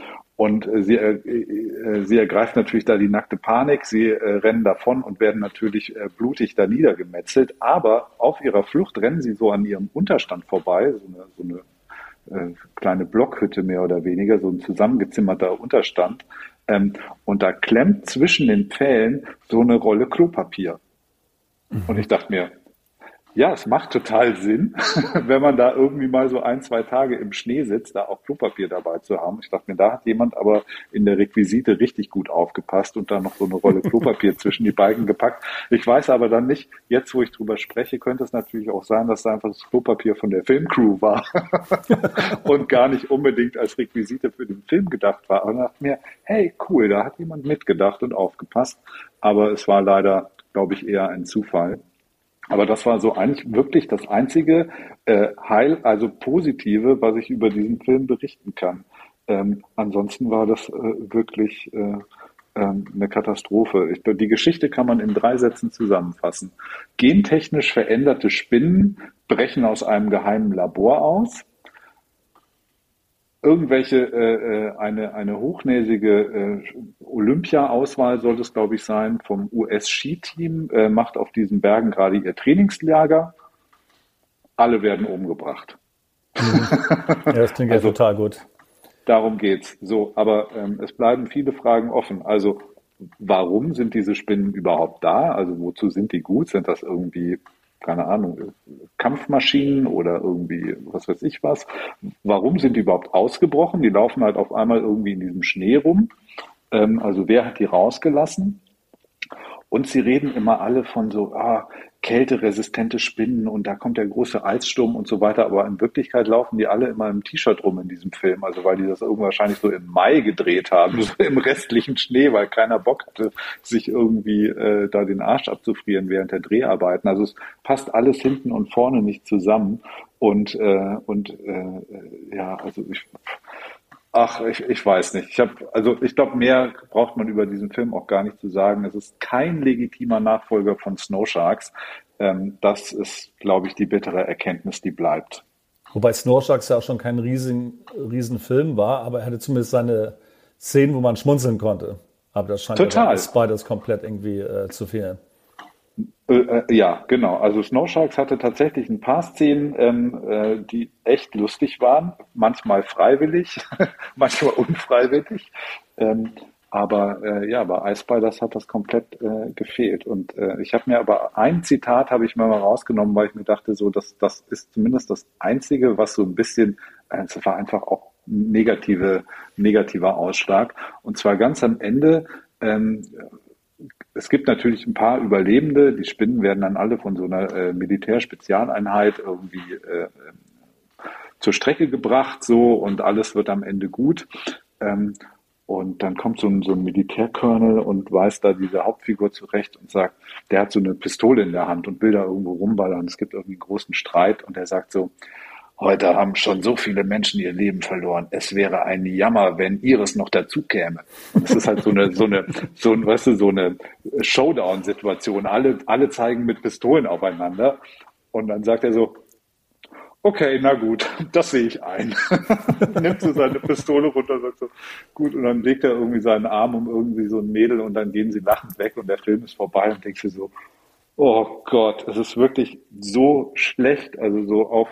und sie, äh, äh, sie ergreift natürlich da die nackte Panik, sie äh, rennen davon und werden natürlich äh, blutig da niedergemetzelt. Aber auf ihrer Flucht rennen sie so an ihrem Unterstand vorbei, so eine, so eine äh, kleine Blockhütte mehr oder weniger, so ein zusammengezimmerter Unterstand. Ähm, und da klemmt zwischen den Pfählen so eine Rolle Klopapier. Mhm. Und ich dachte mir, ja, es macht total Sinn, wenn man da irgendwie mal so ein, zwei Tage im Schnee sitzt, da auch Klopapier dabei zu haben. Ich dachte mir, da hat jemand aber in der Requisite richtig gut aufgepasst und da noch so eine Rolle Klopapier zwischen die Balken gepackt. Ich weiß aber dann nicht, jetzt wo ich drüber spreche, könnte es natürlich auch sein, dass da einfach das Klopapier von der Filmcrew war und gar nicht unbedingt als Requisite für den Film gedacht war. Und dachte mir, hey, cool, da hat jemand mitgedacht und aufgepasst. Aber es war leider, glaube ich, eher ein Zufall. Aber das war so eigentlich wirklich das einzige äh, Heil, also positive, was ich über diesen Film berichten kann. Ähm, ansonsten war das äh, wirklich äh, ähm, eine Katastrophe. Ich, die Geschichte kann man in drei Sätzen zusammenfassen. Gentechnisch veränderte Spinnen brechen aus einem geheimen Labor aus irgendwelche äh, äh, eine eine hochnäsige äh, Olympia-Auswahl soll es glaube ich sein vom US-Skiteam äh, macht auf diesen Bergen gerade ihr Trainingslager. Alle werden umgebracht. Mhm. Ja, das klingt also, ja total gut. Darum geht's. So, aber ähm, es bleiben viele Fragen offen. Also warum sind diese Spinnen überhaupt da? Also wozu sind die gut? Sind das irgendwie keine Ahnung, Kampfmaschinen oder irgendwie was weiß ich was. Warum sind die überhaupt ausgebrochen? Die laufen halt auf einmal irgendwie in diesem Schnee rum. Ähm, also wer hat die rausgelassen? Und sie reden immer alle von so, ah, kälteresistente Spinnen und da kommt der große Eissturm und so weiter. Aber in Wirklichkeit laufen die alle immer im T-Shirt rum in diesem Film. Also weil die das irgendwie wahrscheinlich so im Mai gedreht haben, so im restlichen Schnee, weil keiner Bock hatte, sich irgendwie äh, da den Arsch abzufrieren während der Dreharbeiten. Also es passt alles hinten und vorne nicht zusammen. Und, äh, und äh, ja, also ich Ach, ich, ich weiß nicht. Ich habe, also ich glaube, mehr braucht man über diesen Film auch gar nicht zu sagen. Es ist kein legitimer Nachfolger von Snow Sharks. Ähm, das ist, glaube ich, die bittere Erkenntnis, die bleibt. Wobei Snow Sharks ja auch schon kein riesen, riesen Film war, aber er hatte zumindest seine Szenen, wo man schmunzeln konnte. Aber das scheint Total. Spiders komplett irgendwie äh, zu fehlen. Äh, äh, ja, genau. Also Snow Sharks hatte tatsächlich ein paar Szenen, ähm, äh, die echt lustig waren. Manchmal freiwillig, manchmal unfreiwillig. Ähm, aber äh, ja, bei Ice Spiders hat das komplett äh, gefehlt. Und äh, ich habe mir aber ein Zitat habe ich mir mal rausgenommen, weil ich mir dachte, so, dass das ist zumindest das Einzige, was so ein bisschen, äh, es war einfach auch negative, negativer Ausschlag. Und zwar ganz am Ende ähm, es gibt natürlich ein paar Überlebende. Die Spinnen werden dann alle von so einer äh, Militärspezialeinheit irgendwie äh, zur Strecke gebracht, so und alles wird am Ende gut. Ähm, und dann kommt so ein, so ein Militärkörnel und weist da diese Hauptfigur zurecht und sagt, der hat so eine Pistole in der Hand und will da irgendwo rumballern. Es gibt irgendwie einen großen Streit und er sagt so, Heute haben schon so viele Menschen ihr Leben verloren. Es wäre ein Jammer, wenn ihres noch dazu käme. Das ist halt so eine, so eine, so ein, weißt du, so eine Showdown-Situation. Alle, alle zeigen mit Pistolen aufeinander. Und dann sagt er so, okay, na gut, das sehe ich ein. Nimmt so seine Pistole runter, sagt so, gut, und dann legt er irgendwie seinen Arm um irgendwie so ein Mädel und dann gehen sie lachend weg und der Film ist vorbei und denkst du so, oh Gott, es ist wirklich so schlecht, also so auf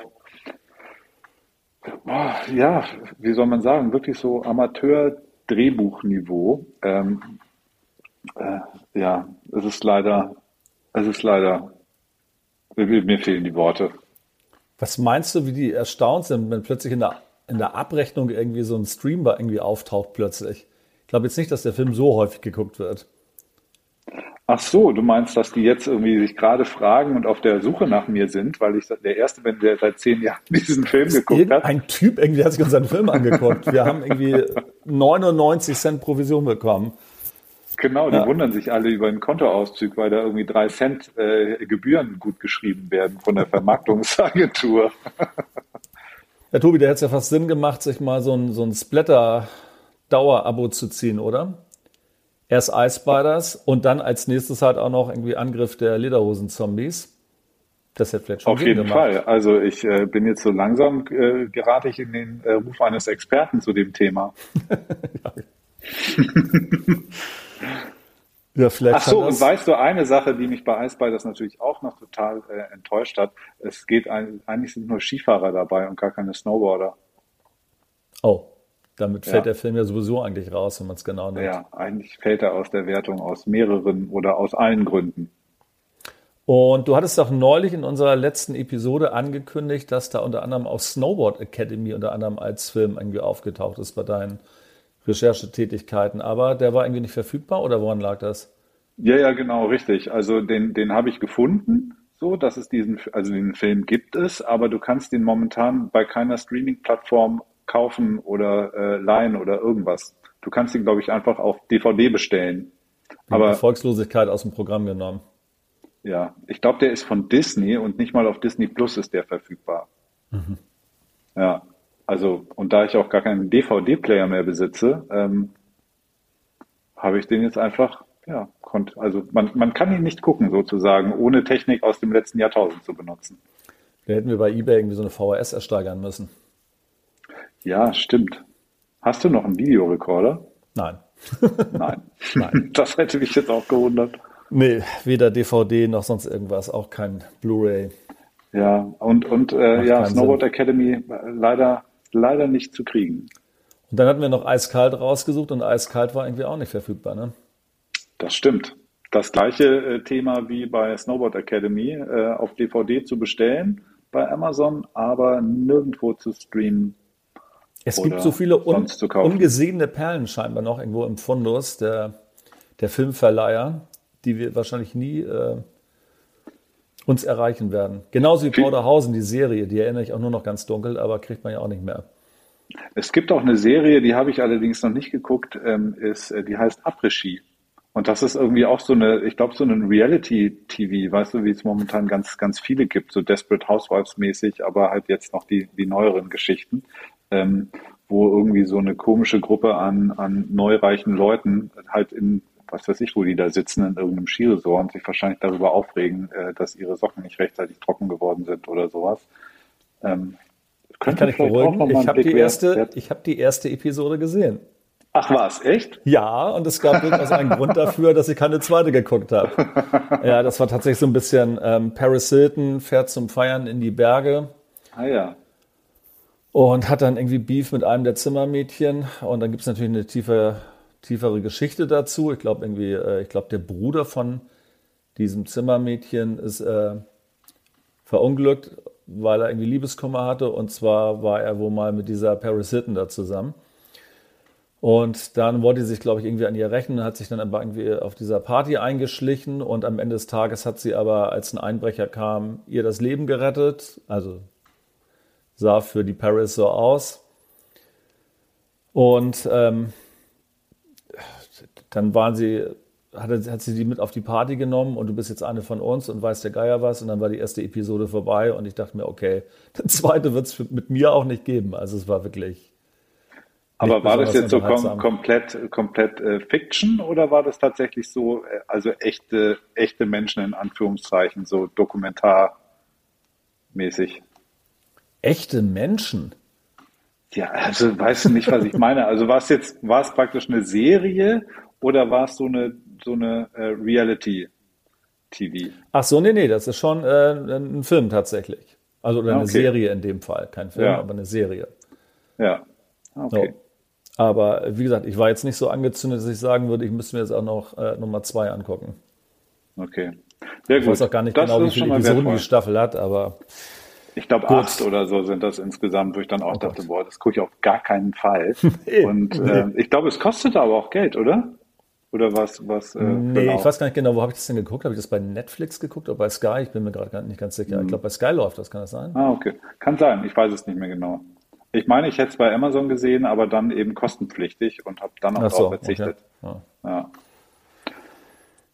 ja, wie soll man sagen, wirklich so Amateur-Drehbuchniveau. Ähm, äh, ja, es ist leider, es ist leider, mir fehlen die Worte. Was meinst du, wie die erstaunt sind, wenn plötzlich in der, in der Abrechnung irgendwie so ein Streamer irgendwie auftaucht plötzlich? Ich glaube jetzt nicht, dass der Film so häufig geguckt wird. Ach so, du meinst, dass die jetzt irgendwie sich gerade fragen und auf der Suche nach mir sind, weil ich der Erste bin, der seit zehn Jahren diesen Film geguckt hat. Ein Typ irgendwie hat sich unseren Film angeguckt. Wir haben irgendwie 99 Cent Provision bekommen. Genau, die ja. wundern sich alle über den Kontoauszug, weil da irgendwie drei Cent äh, Gebühren gut geschrieben werden von der Vermarktungsagentur. Ja, Tobi, da hätte es ja fast Sinn gemacht, sich mal so ein, so ein Splatter-Dauer-Abo zu ziehen, oder? Erst Ice Spiders und dann als nächstes halt auch noch irgendwie Angriff der Lederhosen-Zombies. Das hätte vielleicht schon Auf jeden gemacht. Fall. Also ich äh, bin jetzt so langsam, äh, gerate ich in den äh, Ruf eines Experten zu dem Thema. ja, vielleicht Ach so, und weißt du, eine Sache, die mich bei Ice Spiders natürlich auch noch total äh, enttäuscht hat, es geht ein, eigentlich sind nur Skifahrer dabei und gar keine Snowboarder. Oh. Damit fällt ja. der Film ja sowieso eigentlich raus, wenn man es genau nimmt. Ja, eigentlich fällt er aus der Wertung aus mehreren oder aus allen Gründen. Und du hattest doch neulich in unserer letzten Episode angekündigt, dass da unter anderem auch Snowboard Academy unter anderem als Film irgendwie aufgetaucht ist bei deinen Recherchetätigkeiten. Aber der war irgendwie nicht verfügbar oder woran lag das? Ja, ja, genau, richtig. Also den, den habe ich gefunden, so, dass es diesen, also den Film gibt es, aber du kannst den momentan bei keiner Streaming-Plattform kaufen oder äh, leihen oder irgendwas. Du kannst ihn, glaube ich, einfach auf DVD bestellen. Aber Erfolgslosigkeit aus dem Programm genommen. Ja, ich glaube, der ist von Disney und nicht mal auf Disney Plus ist der verfügbar. Mhm. Ja, also und da ich auch gar keinen DVD-Player mehr besitze, ähm, habe ich den jetzt einfach, ja, konnte, also man, man kann ihn nicht gucken sozusagen, ohne Technik aus dem letzten Jahrtausend zu benutzen. Da hätten wir bei eBay irgendwie so eine VHS ersteigern müssen. Ja, stimmt. Hast du noch einen Videorekorder? Nein. Nein. Nein. Das hätte mich jetzt auch gewundert. Nee, weder DVD noch sonst irgendwas, auch kein Blu-ray. Ja, und, und äh, ja, Snowboard Sinn. Academy leider, leider nicht zu kriegen. Und dann hatten wir noch Eiskalt rausgesucht und Eiskalt war irgendwie auch nicht verfügbar, ne? Das stimmt. Das gleiche äh, Thema wie bei Snowboard Academy, äh, auf DVD zu bestellen bei Amazon, aber nirgendwo zu streamen es gibt so viele un ungesehene Perlen scheinbar noch irgendwo im Fundus der, der Filmverleiher, die wir wahrscheinlich nie äh, uns erreichen werden. Genauso wie Powderhausen, die Serie, die erinnere ich auch nur noch ganz dunkel, aber kriegt man ja auch nicht mehr. Es gibt auch eine Serie, die habe ich allerdings noch nicht geguckt, ähm, ist, äh, die heißt Après-Ski. Und das ist irgendwie auch so eine, ich glaube, so ein Reality-TV, weißt du, wie es momentan ganz, ganz viele gibt, so Desperate Housewives-mäßig, aber halt jetzt noch die, die neueren Geschichten ähm, wo irgendwie so eine komische Gruppe an, an neureichen Leuten halt in, was weiß ich, wo die da sitzen, in irgendeinem Skiresort und sich wahrscheinlich darüber aufregen, äh, dass ihre Socken nicht rechtzeitig trocken geworden sind oder sowas. Ähm, könnte kann ich beruhigen. Ich habe die, erste, ich hab die erste Episode gesehen. Ach was, echt? Ja, und es gab durchaus einen Grund dafür, dass ich keine zweite geguckt habe. Ja, das war tatsächlich so ein bisschen ähm, Paris Hilton fährt zum Feiern in die Berge. Ah ja und hat dann irgendwie Beef mit einem der Zimmermädchen und dann gibt es natürlich eine tiefe, tiefere Geschichte dazu. Ich glaube irgendwie, äh, ich glaube der Bruder von diesem Zimmermädchen ist äh, verunglückt, weil er irgendwie Liebeskummer hatte und zwar war er wohl mal mit dieser Paris Hilton da zusammen. Und dann wollte sie sich, glaube ich, irgendwie an ihr rächen, hat sich dann aber irgendwie auf dieser Party eingeschlichen und am Ende des Tages hat sie aber, als ein Einbrecher kam, ihr das Leben gerettet. Also sah für die Paris so aus. Und ähm, dann waren sie, hat, hat sie die mit auf die Party genommen und du bist jetzt eine von uns und weißt der Geier was. Und dann war die erste Episode vorbei und ich dachte mir, okay, die zweite wird es mit mir auch nicht geben. Also es war wirklich. Aber war das jetzt so kom komplett, komplett äh, Fiction oder war das tatsächlich so, äh, also echte, echte Menschen in Anführungszeichen, so dokumentarmäßig? Echte Menschen. Ja, also weißt du nicht, was ich meine. Also war es jetzt, war es praktisch eine Serie oder war es so eine, so eine äh, Reality-TV? Ach so, nee, nee, das ist schon äh, ein Film tatsächlich. Also oder eine okay. Serie in dem Fall. Kein Film, ja. aber eine Serie. Ja. Okay. So. Aber wie gesagt, ich war jetzt nicht so angezündet, dass ich sagen würde, ich müsste mir jetzt auch noch äh, Nummer zwei angucken. Okay. Sehr gut. Ich weiß auch gar nicht das genau, wie viele Episoden die Staffel hat, aber. Ich glaube, acht oder so sind das insgesamt, wo ich dann auch oh dachte, Gott. boah, das gucke ich auf gar keinen Fall. Und äh, ich glaube, es kostet aber auch Geld, oder? Oder was? was äh, nee, genau? ich weiß gar nicht genau, wo habe ich das denn geguckt? Habe ich das bei Netflix geguckt oder bei Sky? Ich bin mir gerade nicht ganz sicher. Mhm. Ich glaube, bei Sky läuft das, kann das sein? Ah, okay. Kann sein, ich weiß es nicht mehr genau. Ich meine, ich hätte es bei Amazon gesehen, aber dann eben kostenpflichtig und habe dann auch so, darauf verzichtet. Okay. Ja. ja.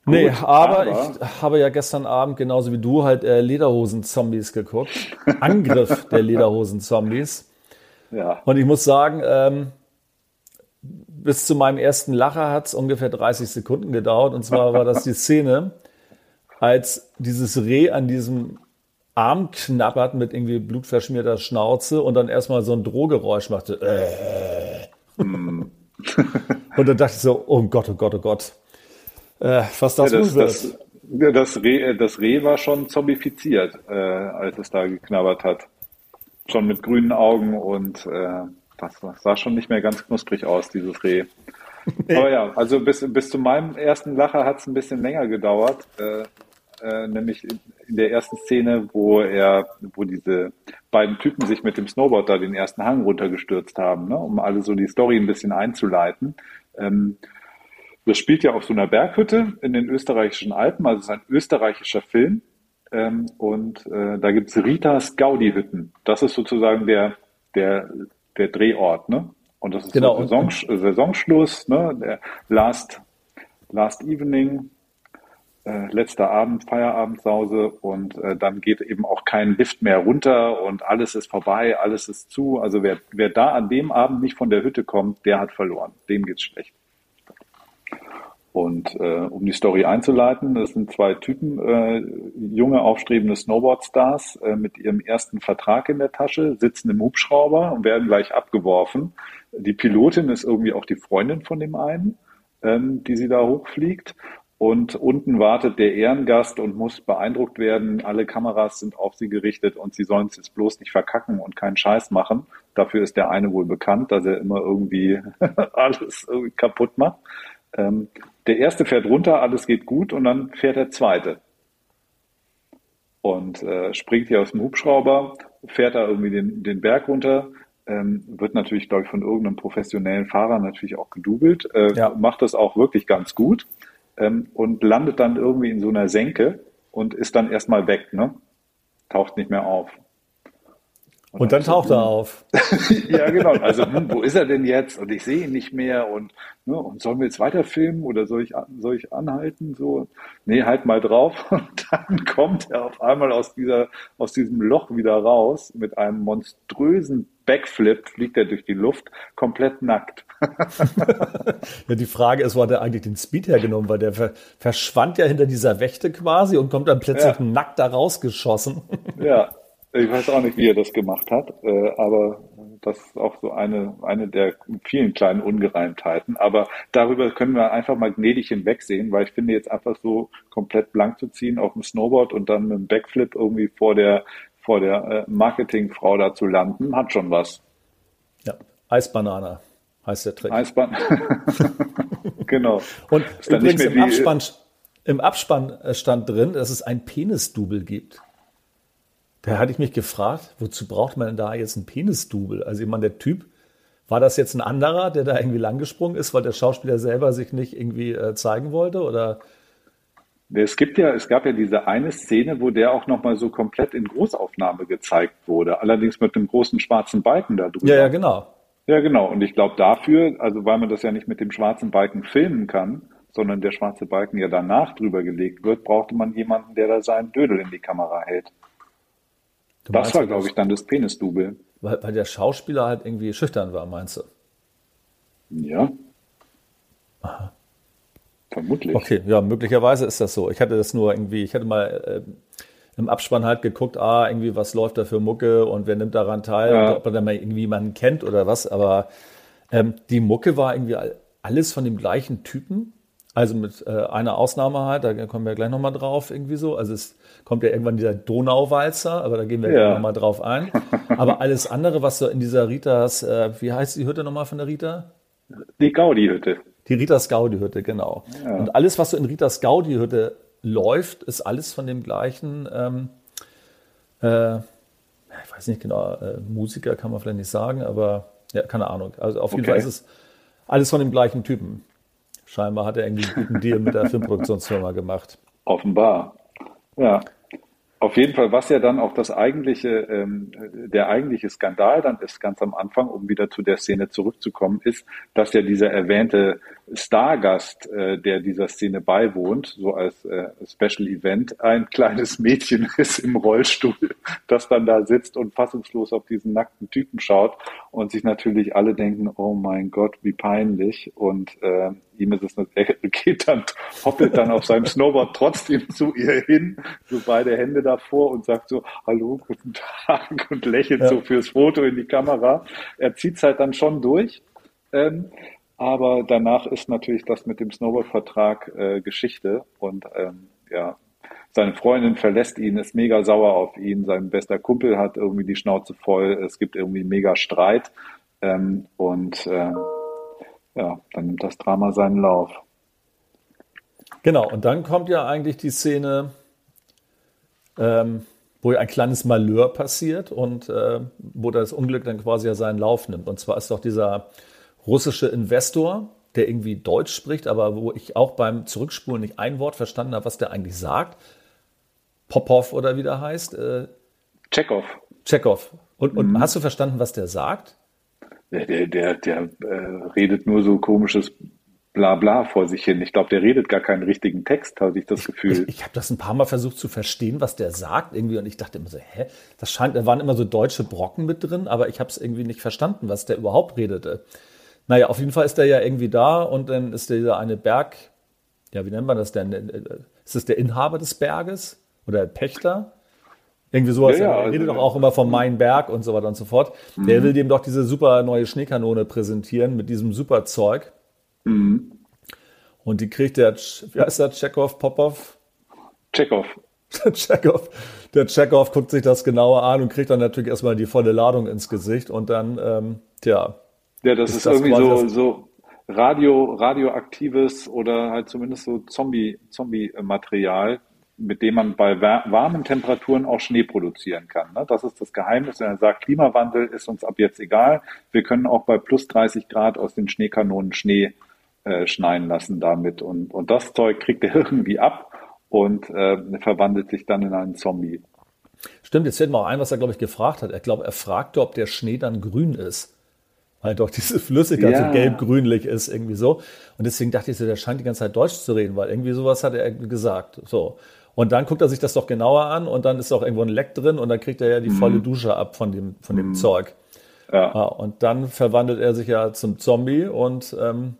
Nee, Gut, aber, aber, ich habe ja gestern Abend genauso wie du halt äh, Lederhosen-Zombies geguckt. Angriff der Lederhosen-Zombies. Ja. Und ich muss sagen, ähm, bis zu meinem ersten Lacher hat es ungefähr 30 Sekunden gedauert. Und zwar war das die Szene, als dieses Reh an diesem Arm knappert mit irgendwie blutverschmierter Schnauze und dann erstmal so ein Drohgeräusch machte. Äh. und dann dachte ich so, oh Gott, oh Gott, oh Gott. Äh, was das, ja, das, das, das, Reh, das Reh war schon zombifiziert, äh, als es da geknabbert hat. Schon mit grünen Augen und äh, das, das sah schon nicht mehr ganz knusprig aus, dieses Reh. Aber ja, also bis, bis zu meinem ersten Lacher hat es ein bisschen länger gedauert. Äh, äh, nämlich in, in der ersten Szene, wo er, wo diese beiden Typen sich mit dem Snowboard da den ersten Hang runtergestürzt haben, ne, um alle so die Story ein bisschen einzuleiten. Ähm, das spielt ja auf so einer Berghütte in den österreichischen Alpen, also es ist ein österreichischer Film. Ähm, und äh, da gibt's Ritas Gaudi-Hütten. Das ist sozusagen der, der, der Drehort, ne? Und das ist genau. so Saison, Saisonschluss, ne? Der Last, Last Evening, äh, letzter Abend, Feierabendsause und äh, dann geht eben auch kein Lift mehr runter und alles ist vorbei, alles ist zu. Also wer, wer da an dem Abend nicht von der Hütte kommt, der hat verloren. Dem geht's schlecht. Und äh, um die Story einzuleiten, das sind zwei Typen, äh, junge, aufstrebende Snowboardstars äh, mit ihrem ersten Vertrag in der Tasche, sitzen im Hubschrauber und werden gleich abgeworfen. Die Pilotin ist irgendwie auch die Freundin von dem einen, ähm, die sie da hochfliegt. Und unten wartet der Ehrengast und muss beeindruckt werden. Alle Kameras sind auf sie gerichtet und sie sollen es jetzt bloß nicht verkacken und keinen Scheiß machen. Dafür ist der eine wohl bekannt, dass er immer irgendwie alles irgendwie kaputt macht. Ähm, der erste fährt runter, alles geht gut und dann fährt der zweite. Und äh, springt hier aus dem Hubschrauber, fährt da irgendwie den, den Berg runter, ähm, wird natürlich, glaube ich, von irgendeinem professionellen Fahrer natürlich auch gedoubelt, äh, ja. macht das auch wirklich ganz gut ähm, und landet dann irgendwie in so einer Senke und ist dann erstmal weg, ne? Taucht nicht mehr auf. Und, und dann, dann taucht so, er auf. ja, genau. Also, hm, wo ist er denn jetzt? Und ich sehe ihn nicht mehr. Und, ne, und sollen wir jetzt weiter filmen oder soll ich, soll ich anhalten? So, nee, halt mal drauf. Und dann kommt er auf einmal aus dieser, aus diesem Loch wieder raus mit einem monströsen Backflip, fliegt er durch die Luft, komplett nackt. ja, die Frage ist, wo hat er eigentlich den Speed hergenommen? Weil der verschwand ja hinter dieser Wächte quasi und kommt dann plötzlich ja. nackt da rausgeschossen. ja, ich weiß auch nicht, wie er das gemacht hat, äh, aber das ist auch so eine, eine der vielen kleinen Ungereimtheiten. Aber darüber können wir einfach mal gnädig hinwegsehen, weil ich finde jetzt einfach so komplett blank zu ziehen auf dem Snowboard und dann mit einem Backflip irgendwie vor der, vor der äh, Marketingfrau da zu landen, hat schon was. Ja, Eisbanane heißt der Trick. Eisbahn. genau. Und übrigens im Abspann, im Abspann stand drin, dass es ein Penisdouble gibt. Da hatte ich mich gefragt, wozu braucht man denn da jetzt einen Penisdouble? Also ich meine, der Typ, war das jetzt ein anderer, der da irgendwie langgesprungen ist, weil der Schauspieler selber sich nicht irgendwie äh, zeigen wollte? Oder? Es gibt ja, es gab ja diese eine Szene, wo der auch nochmal so komplett in Großaufnahme gezeigt wurde, allerdings mit einem großen schwarzen Balken da drüber. Ja, ja, genau. Ja, genau. Und ich glaube dafür, also weil man das ja nicht mit dem schwarzen Balken filmen kann, sondern der schwarze Balken ja danach drüber gelegt wird, brauchte man jemanden, der da seinen Dödel in die Kamera hält. Du das war, glaube ich, dann das Penisdouble. Weil, weil der Schauspieler halt irgendwie schüchtern war, meinst du? Ja. Aha. Vermutlich. Okay, ja, möglicherweise ist das so. Ich hatte das nur irgendwie, ich hatte mal äh, im Abspann halt geguckt, ah, irgendwie, was läuft da für Mucke und wer nimmt daran teil ja. und ob man da mal irgendwie jemanden kennt oder was. Aber ähm, die Mucke war irgendwie alles von dem gleichen Typen. Also mit äh, einer Ausnahme halt, da kommen wir gleich nochmal drauf, irgendwie so. Also es kommt ja irgendwann dieser Donauwalzer, aber da gehen wir ja. nochmal drauf ein. Aber alles andere, was so in dieser Ritas, äh, wie heißt die Hütte nochmal von der Rita? Die Gaudi-Hütte. Die Ritas Gaudi-Hütte, genau. Ja. Und alles, was so in Ritas Gaudi-Hütte läuft, ist alles von dem gleichen, ähm, äh, ich weiß nicht genau, äh, Musiker kann man vielleicht nicht sagen, aber ja, keine Ahnung. Also auf jeden okay. Fall ist es alles von dem gleichen Typen. Scheinbar hat er irgendwie einen guten Deal mit der Filmproduktionsfirma gemacht. Offenbar. Ja. Auf jeden Fall, was ja dann auch das eigentliche, ähm, der eigentliche Skandal dann ist, ganz am Anfang, um wieder zu der Szene zurückzukommen, ist, dass ja dieser erwähnte Stargast, äh, der dieser Szene beiwohnt, so als äh, Special Event, ein kleines Mädchen ist im Rollstuhl, das dann da sitzt und fassungslos auf diesen nackten Typen schaut und sich natürlich alle denken, oh mein Gott, wie peinlich und äh, ihm ist es, er geht dann, hoppelt dann auf seinem Snowboard trotzdem zu ihr hin, so beide Hände davor und sagt so, hallo, guten Tag und lächelt ja. so fürs Foto in die Kamera. Er zieht es halt dann schon durch. Ähm, aber danach ist natürlich das mit dem Snowboard-Vertrag äh, Geschichte. Und ähm, ja, seine Freundin verlässt ihn, ist mega sauer auf ihn, sein bester Kumpel hat irgendwie die Schnauze voll, es gibt irgendwie mega Streit. Ähm, und äh, ja, dann nimmt das Drama seinen Lauf. Genau, und dann kommt ja eigentlich die Szene, ähm, wo ein kleines Malheur passiert und äh, wo das Unglück dann quasi ja seinen Lauf nimmt. Und zwar ist doch dieser russische Investor, der irgendwie Deutsch spricht, aber wo ich auch beim Zurückspulen nicht ein Wort verstanden habe, was der eigentlich sagt. Popov oder wie der heißt. Äh, Chekhov. Chekhov. Und, und mhm. hast du verstanden, was der sagt? Der, der, der, der äh, redet nur so komisches Blabla vor sich hin. Ich glaube, der redet gar keinen richtigen Text, habe ich das Gefühl. Ich, ich habe das ein paar Mal versucht zu verstehen, was der sagt irgendwie und ich dachte immer so, hä, das scheint, da waren immer so deutsche Brocken mit drin, aber ich habe es irgendwie nicht verstanden, was der überhaupt redete. Naja, auf jeden Fall ist der ja irgendwie da und dann ist dieser eine Berg, ja, wie nennt man das denn? Ist das der Inhaber des Berges oder Pächter? Irgendwie sowas. Ja, ja, er redet also, doch auch immer vom Mein Berg und so weiter und so fort. Mhm. Der will dem doch diese super neue Schneekanone präsentieren mit diesem super Zeug. Mhm. Und die kriegt der, wie heißt der, Chekhov, Popov? Chekhov. Chekhov. Der Chekhov guckt sich das genauer an und kriegt dann natürlich erstmal die volle Ladung ins Gesicht und dann, ähm, tja, ja, das ist, ist das irgendwie so, so Radio, radioaktives oder halt zumindest so Zombie, Zombie-Material, mit dem man bei warmen Temperaturen auch Schnee produzieren kann. Ne? Das ist das Geheimnis. Wenn er sagt, Klimawandel ist uns ab jetzt egal. Wir können auch bei plus 30 Grad aus den Schneekanonen Schnee äh, schneien lassen damit. Und, und das Zeug kriegt er irgendwie ab und äh, verwandelt sich dann in einen Zombie. Stimmt, jetzt fällt mir auch ein, was er, glaube ich, gefragt hat. Er glaube, er fragte, ob der Schnee dann grün ist weil doch diese Flüssigkeit ja. so gelb-grünlich ist, irgendwie so. Und deswegen dachte ich so, der scheint die ganze Zeit Deutsch zu reden, weil irgendwie sowas hat er gesagt. So. Und dann guckt er sich das doch genauer an und dann ist auch irgendwo ein Leck drin und dann kriegt er ja die mhm. volle Dusche ab von dem, von dem mhm. Zeug. Ja. ja. Und dann verwandelt er sich ja zum Zombie und ähm,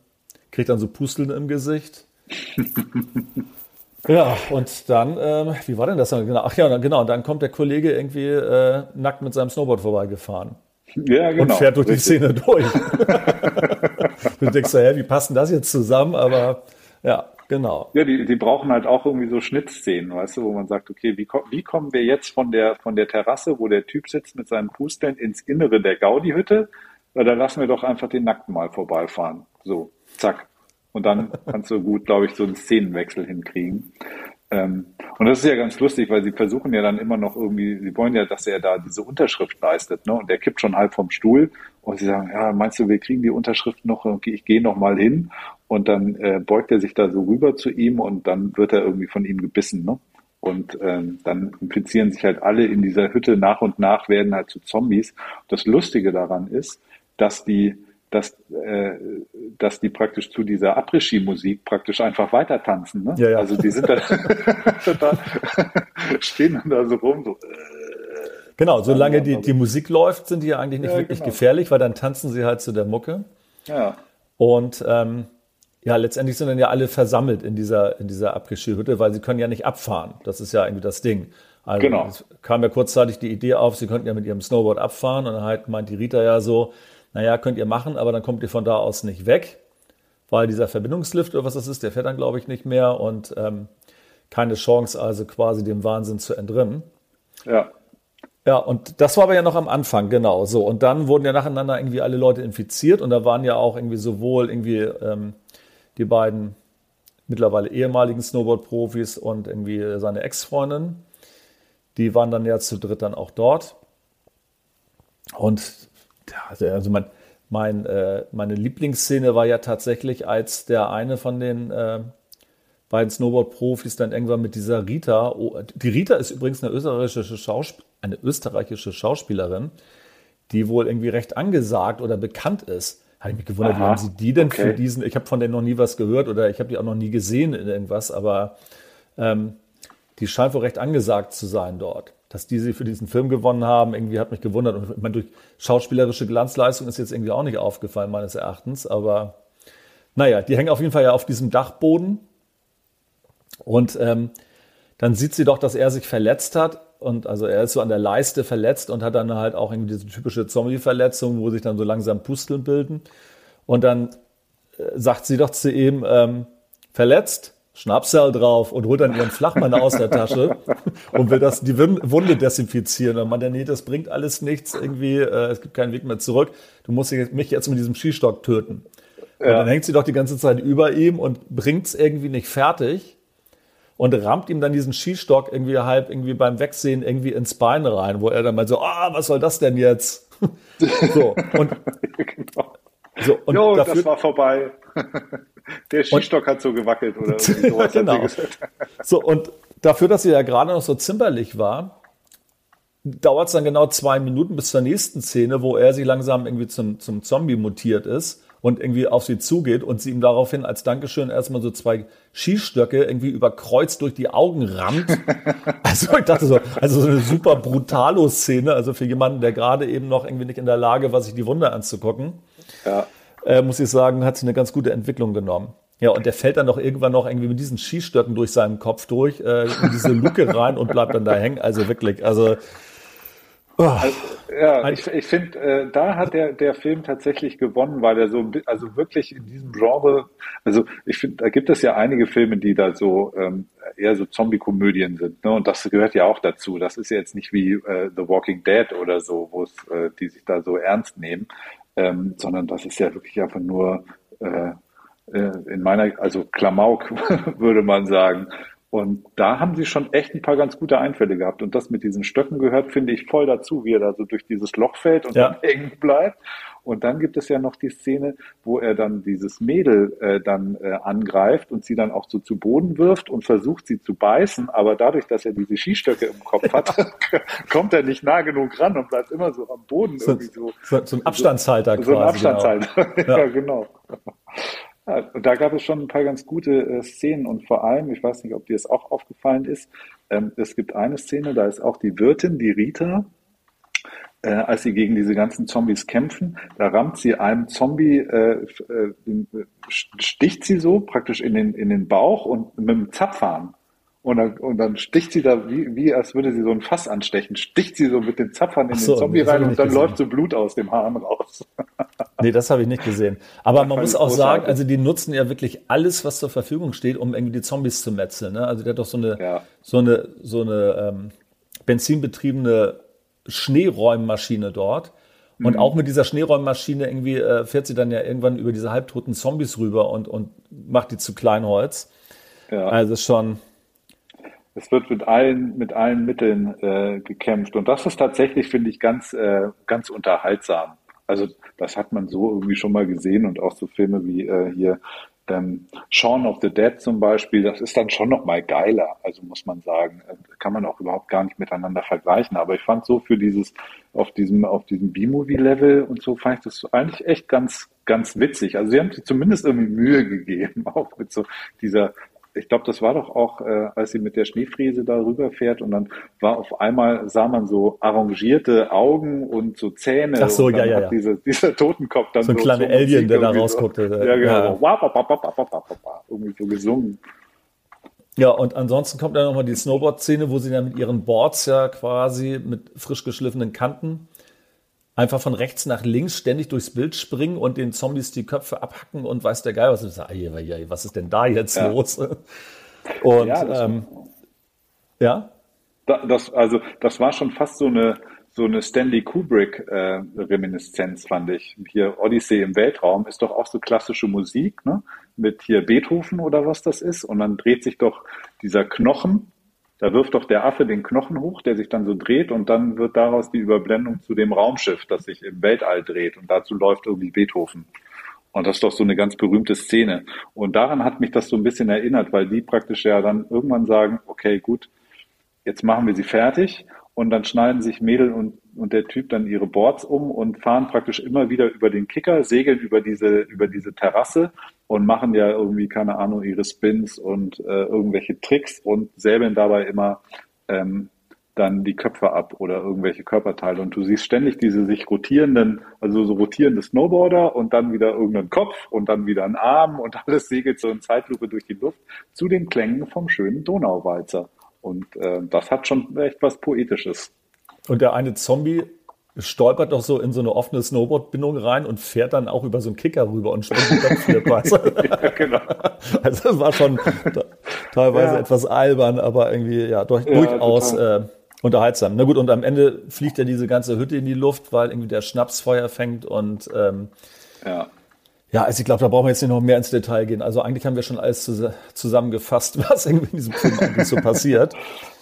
kriegt dann so Pusteln im Gesicht. ja, und dann, ähm, wie war denn das dann? Genau, ach ja, genau, dann kommt der Kollege irgendwie äh, nackt mit seinem Snowboard vorbeigefahren. Ja, genau. Und fährt durch richtig. die Szene durch. du denkst so, hä, wie passen das jetzt zusammen? Aber ja, genau. Ja, die, die brauchen halt auch irgendwie so Schnittszenen, weißt du, wo man sagt, okay, wie, wie kommen wir jetzt von der, von der Terrasse, wo der Typ sitzt mit seinem Pusteln ins Innere der Gaudi-Hütte? Da lassen wir doch einfach den Nackten mal vorbeifahren. So, zack. Und dann kannst du gut, glaube ich, so einen Szenenwechsel hinkriegen. Ähm, und das ist ja ganz lustig, weil sie versuchen ja dann immer noch irgendwie, sie wollen ja, dass er da diese Unterschrift leistet, ne? Und der kippt schon halb vom Stuhl und sie sagen, ja, meinst du, wir kriegen die Unterschrift noch, ich gehe noch mal hin und dann äh, beugt er sich da so rüber zu ihm und dann wird er irgendwie von ihm gebissen, ne? Und ähm, dann infizieren sich halt alle in dieser Hütte nach und nach, werden halt zu Zombies. Das Lustige daran ist, dass die dass, äh, dass die praktisch zu dieser Après-Ski-Musik praktisch einfach weiter tanzen. Ne? Ja, ja. Also die sind da total, stehen dann da so rum, so. Äh, genau, solange die, die Musik läuft, sind die ja eigentlich nicht ja, wirklich genau. gefährlich, weil dann tanzen sie halt zu der Mucke. Ja. Und ähm, ja, letztendlich sind dann ja alle versammelt in dieser, in dieser Après-Ski-Hütte, weil sie können ja nicht abfahren. Das ist ja irgendwie das Ding. Also genau. es kam ja kurzzeitig die Idee auf, sie könnten ja mit ihrem Snowboard abfahren und dann halt meint die Rita ja so, naja, könnt ihr machen, aber dann kommt ihr von da aus nicht weg, weil dieser Verbindungslift oder was das ist, der fährt dann, glaube ich, nicht mehr und ähm, keine Chance, also quasi dem Wahnsinn zu entrinnen. Ja. Ja, und das war aber ja noch am Anfang, genau so. Und dann wurden ja nacheinander irgendwie alle Leute infiziert und da waren ja auch irgendwie sowohl irgendwie ähm, die beiden mittlerweile ehemaligen Snowboard-Profis und irgendwie seine Ex-Freundin. Die waren dann ja zu dritt dann auch dort. Und also mein, mein, äh, meine Lieblingsszene war ja tatsächlich, als der eine von den äh, beiden Snowboard-Profis dann irgendwann mit dieser Rita, oh, die Rita ist übrigens eine österreichische, Schausp eine österreichische Schauspielerin, die wohl irgendwie recht angesagt oder bekannt ist. Habe ich mich gewundert, Aha, wie haben sie die denn okay. für diesen, ich habe von denen noch nie was gehört oder ich habe die auch noch nie gesehen in irgendwas, aber ähm, die scheint wohl recht angesagt zu sein dort. Dass die sie für diesen Film gewonnen haben, irgendwie hat mich gewundert. Und ich meine, durch schauspielerische Glanzleistung ist jetzt irgendwie auch nicht aufgefallen, meines Erachtens. Aber naja, die hängen auf jeden Fall ja auf diesem Dachboden. Und ähm, dann sieht sie doch, dass er sich verletzt hat. Und also er ist so an der Leiste verletzt und hat dann halt auch irgendwie diese typische Zombie-Verletzung, wo sich dann so langsam Pusteln bilden. Und dann äh, sagt sie doch zu ihm, ähm, verletzt, Schnapsal drauf und holt dann ihren Flachmann aus der Tasche und will das, die Wunde desinfizieren. Und man, der, nee, das bringt alles nichts, irgendwie, äh, es gibt keinen Weg mehr zurück. Du musst mich jetzt mit diesem Skistock töten. Ja. Und dann hängt sie doch die ganze Zeit über ihm und bringt es irgendwie nicht fertig und rammt ihm dann diesen Skistock irgendwie halb irgendwie beim Wegsehen irgendwie ins Bein rein, wo er dann mal so, ah, was soll das denn jetzt? so, und, genau. so, und jo, dafür, das war vorbei. Der Skistock und, hat so gewackelt oder sowas. genau. so, und dafür, dass sie ja gerade noch so zimperlich war, dauert es dann genau zwei Minuten bis zur nächsten Szene, wo er sich langsam irgendwie zum, zum Zombie mutiert ist und irgendwie auf sie zugeht und sie ihm daraufhin als Dankeschön erstmal so zwei Skistöcke irgendwie überkreuzt durch die Augen rammt. Also ich dachte so, also so eine super brutalo Szene, also für jemanden, der gerade eben noch irgendwie nicht in der Lage war, sich die Wunde anzugucken. Ja. Äh, muss ich sagen, hat sie eine ganz gute Entwicklung genommen. Ja, und der fällt dann doch irgendwann noch irgendwie mit diesen Skistöcken durch seinen Kopf durch, äh, in diese Luke rein und bleibt dann da hängen. Also wirklich, also Oh. Also, ja, ich, ich finde, äh, da hat der, der Film tatsächlich gewonnen, weil er so, also wirklich in diesem Genre, also ich finde, da gibt es ja einige Filme, die da so ähm, eher so Zombie-Komödien sind, ne? Und das gehört ja auch dazu. Das ist ja jetzt nicht wie äh, The Walking Dead oder so, wo es, äh, die sich da so ernst nehmen, ähm, sondern das ist ja wirklich einfach nur äh, in meiner, also Klamauk würde man sagen, und da haben sie schon echt ein paar ganz gute Einfälle gehabt. Und das mit diesen Stöcken gehört, finde ich, voll dazu, wie er da so durch dieses Loch fällt und ja. dann hängen bleibt. Und dann gibt es ja noch die Szene, wo er dann dieses Mädel äh, dann äh, angreift und sie dann auch so zu Boden wirft und versucht, sie zu beißen. Aber dadurch, dass er diese Skistöcke im Kopf hat, kommt er nicht nah genug ran und bleibt immer so am Boden so, irgendwie so. So, so ein Abstandshalter so, quasi. So ein Abstandshalter, genau. ja, genau. Da gab es schon ein paar ganz gute äh, Szenen und vor allem, ich weiß nicht, ob dir es auch aufgefallen ist, ähm, es gibt eine Szene, da ist auch die Wirtin, die Rita, äh, als sie gegen diese ganzen Zombies kämpfen, da rammt sie einem Zombie, äh, äh, sticht sie so praktisch in den, in den Bauch und mit dem Zapfhahn. Und dann, und dann sticht sie da, wie, wie als würde sie so ein Fass anstechen, sticht sie so mit den Zapfern in so, den Zombie rein und dann gesehen. läuft so Blut aus dem Hahn raus. nee, das habe ich nicht gesehen. Aber man muss auch sagen, also die nutzen ja wirklich alles, was zur Verfügung steht, um irgendwie die Zombies zu metzeln. Ne? Also der hat doch so eine, ja. so eine, so eine ähm, benzinbetriebene Schneeräummaschine dort. Und mhm. auch mit dieser Schneeräummaschine irgendwie äh, fährt sie dann ja irgendwann über diese halbtoten Zombies rüber und, und macht die zu Kleinholz. Ja. Also schon, es wird mit allen, mit allen Mitteln äh, gekämpft. Und das ist tatsächlich, finde ich, ganz, äh, ganz unterhaltsam. Also das hat man so irgendwie schon mal gesehen und auch so Filme wie äh, hier ähm, Shaun of the Dead zum Beispiel, das ist dann schon noch mal geiler, also muss man sagen, äh, kann man auch überhaupt gar nicht miteinander vergleichen. Aber ich fand so für dieses auf diesem auf diesem B-Movie-Level und so fand ich das eigentlich echt ganz ganz witzig. Also sie haben sich zumindest irgendwie Mühe gegeben, auch mit so dieser ich glaube, das war doch auch, äh, als sie mit der Schneefriese da rüberfährt und dann war auf einmal, sah man so arrangierte Augen und so Zähne. Ach so, ja, ja, ja. Diese, dieser Totenkopf dann so. ein so, kleiner so Alien, der da rausguckte. Ja, genau. Ja. Irgendwie so gesungen. Ja, und ansonsten kommt dann nochmal die Snowboard-Szene, wo sie dann mit ihren Boards ja quasi mit frisch geschliffenen Kanten einfach von rechts nach links ständig durchs Bild springen und den Zombies die Köpfe abhacken und weiß der Geil, was ist. Was ist denn da jetzt ja. los? Und ja, das, ähm, ja? Das, also das war schon fast so eine so eine Stanley Kubrick äh, Reminiszenz fand ich. Hier Odyssey im Weltraum ist doch auch so klassische Musik, ne? Mit hier Beethoven oder was das ist und dann dreht sich doch dieser Knochen da wirft doch der Affe den Knochen hoch, der sich dann so dreht und dann wird daraus die Überblendung zu dem Raumschiff, das sich im Weltall dreht und dazu läuft irgendwie Beethoven. Und das ist doch so eine ganz berühmte Szene. Und daran hat mich das so ein bisschen erinnert, weil die praktisch ja dann irgendwann sagen, okay, gut, jetzt machen wir sie fertig und dann schneiden sich Mädel und, und der Typ dann ihre Boards um und fahren praktisch immer wieder über den Kicker, segeln über diese, über diese Terrasse und machen ja irgendwie, keine Ahnung, ihre Spins und äh, irgendwelche Tricks und säbeln dabei immer ähm, dann die Köpfe ab oder irgendwelche Körperteile. Und du siehst ständig diese sich rotierenden, also so rotierende Snowboarder und dann wieder irgendeinen Kopf und dann wieder einen Arm und alles segelt so in Zeitlupe durch die Luft zu den Klängen vom schönen Donauwalzer. Und äh, das hat schon echt was Poetisches. Und der eine Zombie stolpert doch so in so eine offene Snowboard-Bindung rein und fährt dann auch über so einen Kicker rüber und springt dann vier ja, genau. Also war schon teilweise ja. etwas albern, aber irgendwie ja, durch, ja durchaus äh, unterhaltsam. Na gut, und am Ende fliegt ja diese ganze Hütte in die Luft, weil irgendwie der Schnaps Feuer fängt und ähm, ja. Ja, also ich glaube, da brauchen wir jetzt nicht noch mehr ins Detail gehen. Also eigentlich haben wir schon alles zusammengefasst, was irgendwie in diesem Film eigentlich so passiert.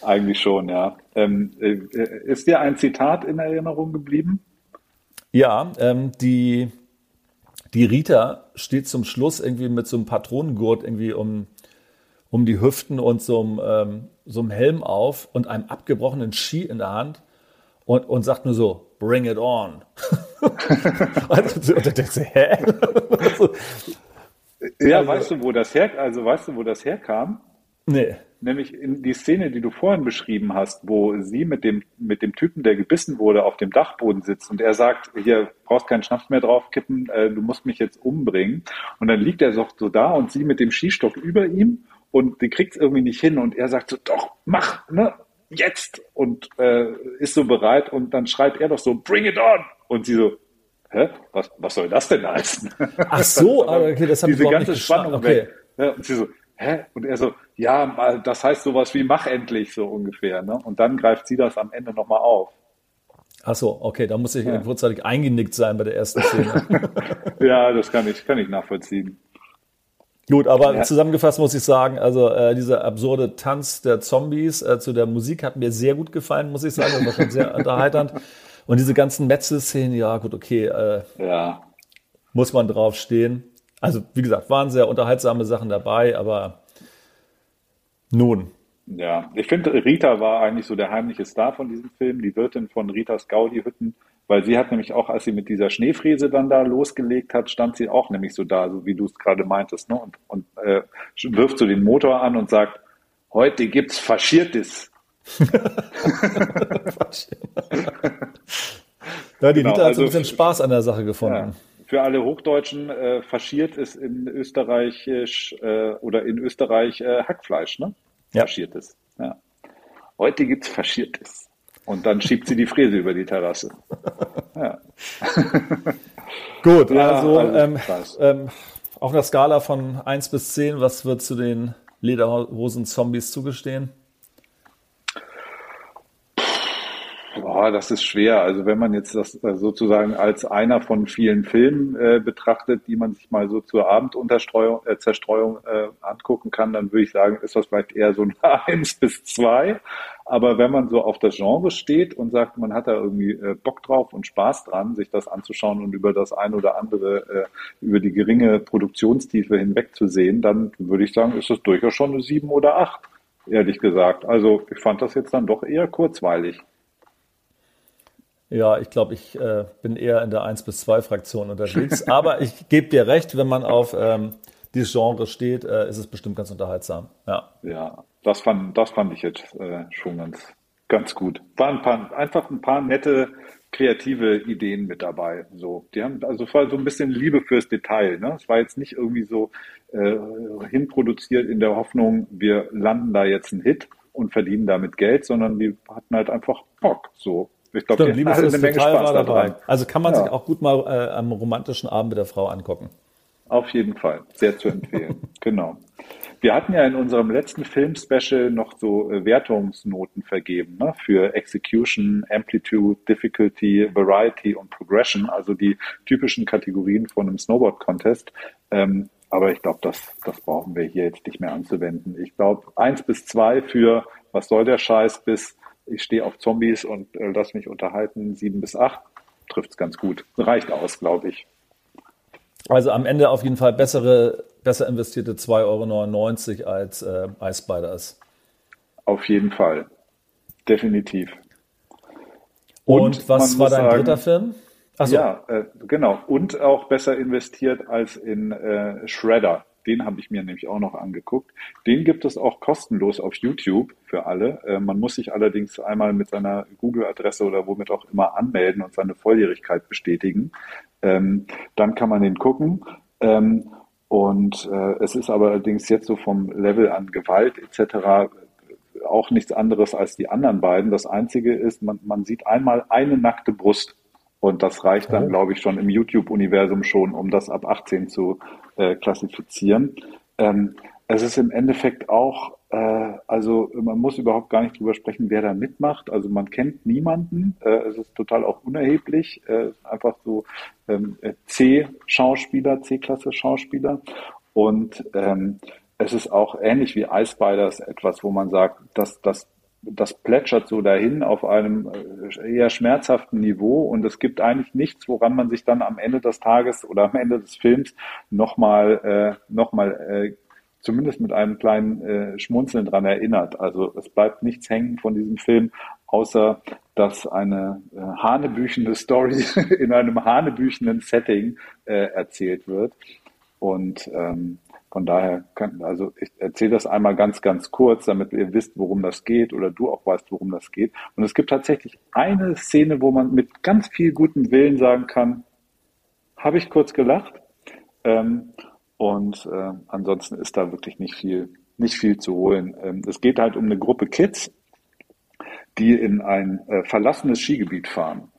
Eigentlich schon, ja. Ähm, äh, ist dir ein Zitat in Erinnerung geblieben? Ja, ähm, die, die Rita steht zum Schluss irgendwie mit so einem Patronengurt irgendwie um, um die Hüften und so einem, ähm, so einem Helm auf und einem abgebrochenen Ski in der Hand und, und sagt nur so, bring it on. also, und denkst du, hä? ja, also, weißt du, wo das her, also weißt du, wo das herkam? Nee. Nämlich in die Szene, die du vorhin beschrieben hast, wo sie mit dem, mit dem Typen, der gebissen wurde, auf dem Dachboden sitzt und er sagt, hier brauchst keinen Schnaps mehr draufkippen, äh, du musst mich jetzt umbringen. Und dann liegt er so, so da und sie mit dem Skistock über ihm und die kriegt es irgendwie nicht hin und er sagt so, doch, mach, ne? jetzt und äh, ist so bereit und dann schreit er doch so, bring it on! Und sie so, hä, was, was soll das denn heißen? Ach so, ah, okay, das habe ich Diese ganze Spannung okay. weg. Ja, und sie so, hä? Und er so, ja, das heißt sowas wie mach endlich so ungefähr. Ne? Und dann greift sie das am Ende nochmal auf. Ach so, okay, da muss ich ja. kurzzeitig eingenickt sein bei der ersten Szene. ja, das kann ich, kann ich nachvollziehen. Gut, aber ja. zusammengefasst muss ich sagen, also äh, dieser absurde Tanz der Zombies äh, zu der Musik hat mir sehr gut gefallen, muss ich sagen. Das war schon sehr unterhalternd. Und diese ganzen Metzel-Szenen, ja gut, okay, äh, ja. muss man drauf stehen. Also wie gesagt, waren sehr unterhaltsame Sachen dabei, aber nun. Ja, ich finde, Rita war eigentlich so der heimliche Star von diesem Film, die Wirtin von Ritas Gaudi-Hütten. Weil sie hat nämlich auch, als sie mit dieser Schneefräse dann da losgelegt hat, stand sie auch nämlich so da, so wie du es gerade meintest, ne? Und, und äh, wirft so den Motor an und sagt, heute gibt's Faschiertes. Ja, die genau, Rita hat also, so ein bisschen Spaß an der Sache gefunden. Ja, für alle Hochdeutschen, äh, faschiert ist in Österreichisch äh, oder in Österreich äh, Hackfleisch, ne? Ja. Faschiertes. Ja. Heute gibt's Faschiertes. Und dann schiebt sie die Fräse über die Terrasse. Ja. Gut, ja, also, also ähm, ähm, auf einer Skala von 1 bis 10, was wird zu den Lederhosen-Zombies zugestehen? Boah, das ist schwer. Also wenn man jetzt das äh, sozusagen als einer von vielen Filmen äh, betrachtet, die man sich mal so zur Abendunterstreuung, äh, Zerstreuung äh, angucken kann, dann würde ich sagen, ist das vielleicht eher so ein 1 bis 2. Aber wenn man so auf das Genre steht und sagt, man hat da irgendwie äh, Bock drauf und Spaß dran, sich das anzuschauen und über das ein oder andere, äh, über die geringe Produktionstiefe hinwegzusehen, dann würde ich sagen, ist das durchaus schon eine 7 oder 8, ehrlich gesagt. Also ich fand das jetzt dann doch eher kurzweilig. Ja, ich glaube, ich äh, bin eher in der 1 bis 2 Fraktion unterwegs. Aber ich gebe dir recht, wenn man auf ähm, dieses Genre steht, äh, ist es bestimmt ganz unterhaltsam. Ja, ja das, fand, das fand ich jetzt äh, schon ganz, ganz gut. Waren ein paar, einfach ein paar nette, kreative Ideen mit dabei. So, die haben also voll so ein bisschen Liebe fürs Detail. Ne? Es war jetzt nicht irgendwie so äh, hinproduziert in der Hoffnung, wir landen da jetzt einen Hit und verdienen damit Geld, sondern die hatten halt einfach Bock. So, Ich glaube, die Liebe eine Menge Spaß dabei. Also kann man ja. sich auch gut mal äh, am romantischen Abend mit der Frau angucken. Auf jeden Fall, sehr zu empfehlen. genau. Wir hatten ja in unserem letzten Film-Special noch so äh, Wertungsnoten vergeben ne? für Execution, Amplitude, Difficulty, Variety und Progression, also die typischen Kategorien von einem Snowboard-Contest. Ähm, aber ich glaube, das, das brauchen wir hier jetzt nicht mehr anzuwenden. Ich glaube, eins bis zwei für was soll der Scheiß bis ich stehe auf Zombies und äh, lass mich unterhalten, sieben bis acht, trifft es ganz gut. Reicht aus, glaube ich. Also am Ende auf jeden Fall bessere besser investierte 2,99 Euro als äh, Ice Spiders. Auf jeden Fall. Definitiv. Und, Und was war dein sagen, dritter Film? Achso. Ja, äh, genau. Und auch besser investiert als in äh, Shredder. Den habe ich mir nämlich auch noch angeguckt. Den gibt es auch kostenlos auf YouTube für alle. Äh, man muss sich allerdings einmal mit seiner Google-Adresse oder womit auch immer anmelden und seine Volljährigkeit bestätigen. Ähm, dann kann man den gucken. Ähm, und äh, es ist aber allerdings jetzt so vom Level an Gewalt etc. auch nichts anderes als die anderen beiden. Das Einzige ist, man, man sieht einmal eine nackte Brust. Und das reicht dann, glaube ich, schon im YouTube-Universum schon, um das ab 18 zu äh, klassifizieren. Ähm, es ist im Endeffekt auch, äh, also man muss überhaupt gar nicht drüber sprechen, wer da mitmacht. Also man kennt niemanden. Äh, es ist total auch unerheblich. Äh, einfach so ähm, C-Schauspieler, C-Klasse-Schauspieler. Und ähm, es ist auch ähnlich wie Ice Spiders etwas, wo man sagt, dass das das plätschert so dahin auf einem äh, eher schmerzhaften Niveau und es gibt eigentlich nichts, woran man sich dann am Ende des Tages oder am Ende des Films nochmal äh, noch mal, äh, zumindest mit einem kleinen äh, Schmunzeln dran erinnert. Also es bleibt nichts hängen von diesem Film, außer dass eine äh, hanebüchende Story in einem hanebüchenden Setting äh, erzählt wird. Und ähm, von daher, kann, also ich erzähle das einmal ganz, ganz kurz, damit ihr wisst, worum das geht oder du auch weißt, worum das geht. Und es gibt tatsächlich eine Szene, wo man mit ganz viel gutem Willen sagen kann, habe ich kurz gelacht. Ähm, und äh, ansonsten ist da wirklich nicht viel, nicht viel zu holen. Ähm, es geht halt um eine Gruppe Kids, die in ein äh, verlassenes Skigebiet fahren.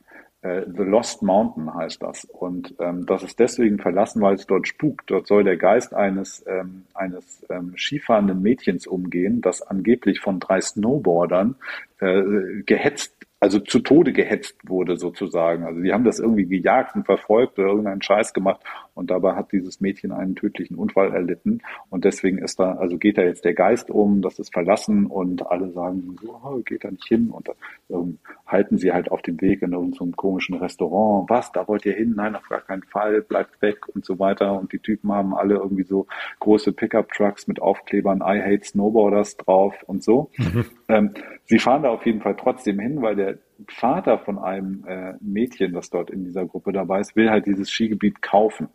Äh, The Lost Mountain heißt das. Und ähm, das ist deswegen verlassen, weil es dort spukt. Dort soll der Geist eines, ähm, eines ähm, skifahrenden Mädchens umgehen, das angeblich von drei Snowboardern äh, gehetzt also zu Tode gehetzt wurde sozusagen. Also die haben das irgendwie gejagt und verfolgt oder irgendeinen Scheiß gemacht und dabei hat dieses Mädchen einen tödlichen Unfall erlitten und deswegen ist da, also geht da jetzt der Geist um, das ist verlassen und alle sagen so, oh, geht da nicht hin und ähm, halten sie halt auf dem Weg in irgendeinem so komischen Restaurant. Was, da wollt ihr hin? Nein, auf gar keinen Fall, bleibt weg und so weiter und die Typen haben alle irgendwie so große Pickup-Trucks mit Aufklebern I hate Snowboarders drauf und so. Mhm. Ähm, sie fahren da auf jeden Fall trotzdem hin, weil der Vater von einem äh, Mädchen, das dort in dieser Gruppe dabei ist, will halt dieses Skigebiet kaufen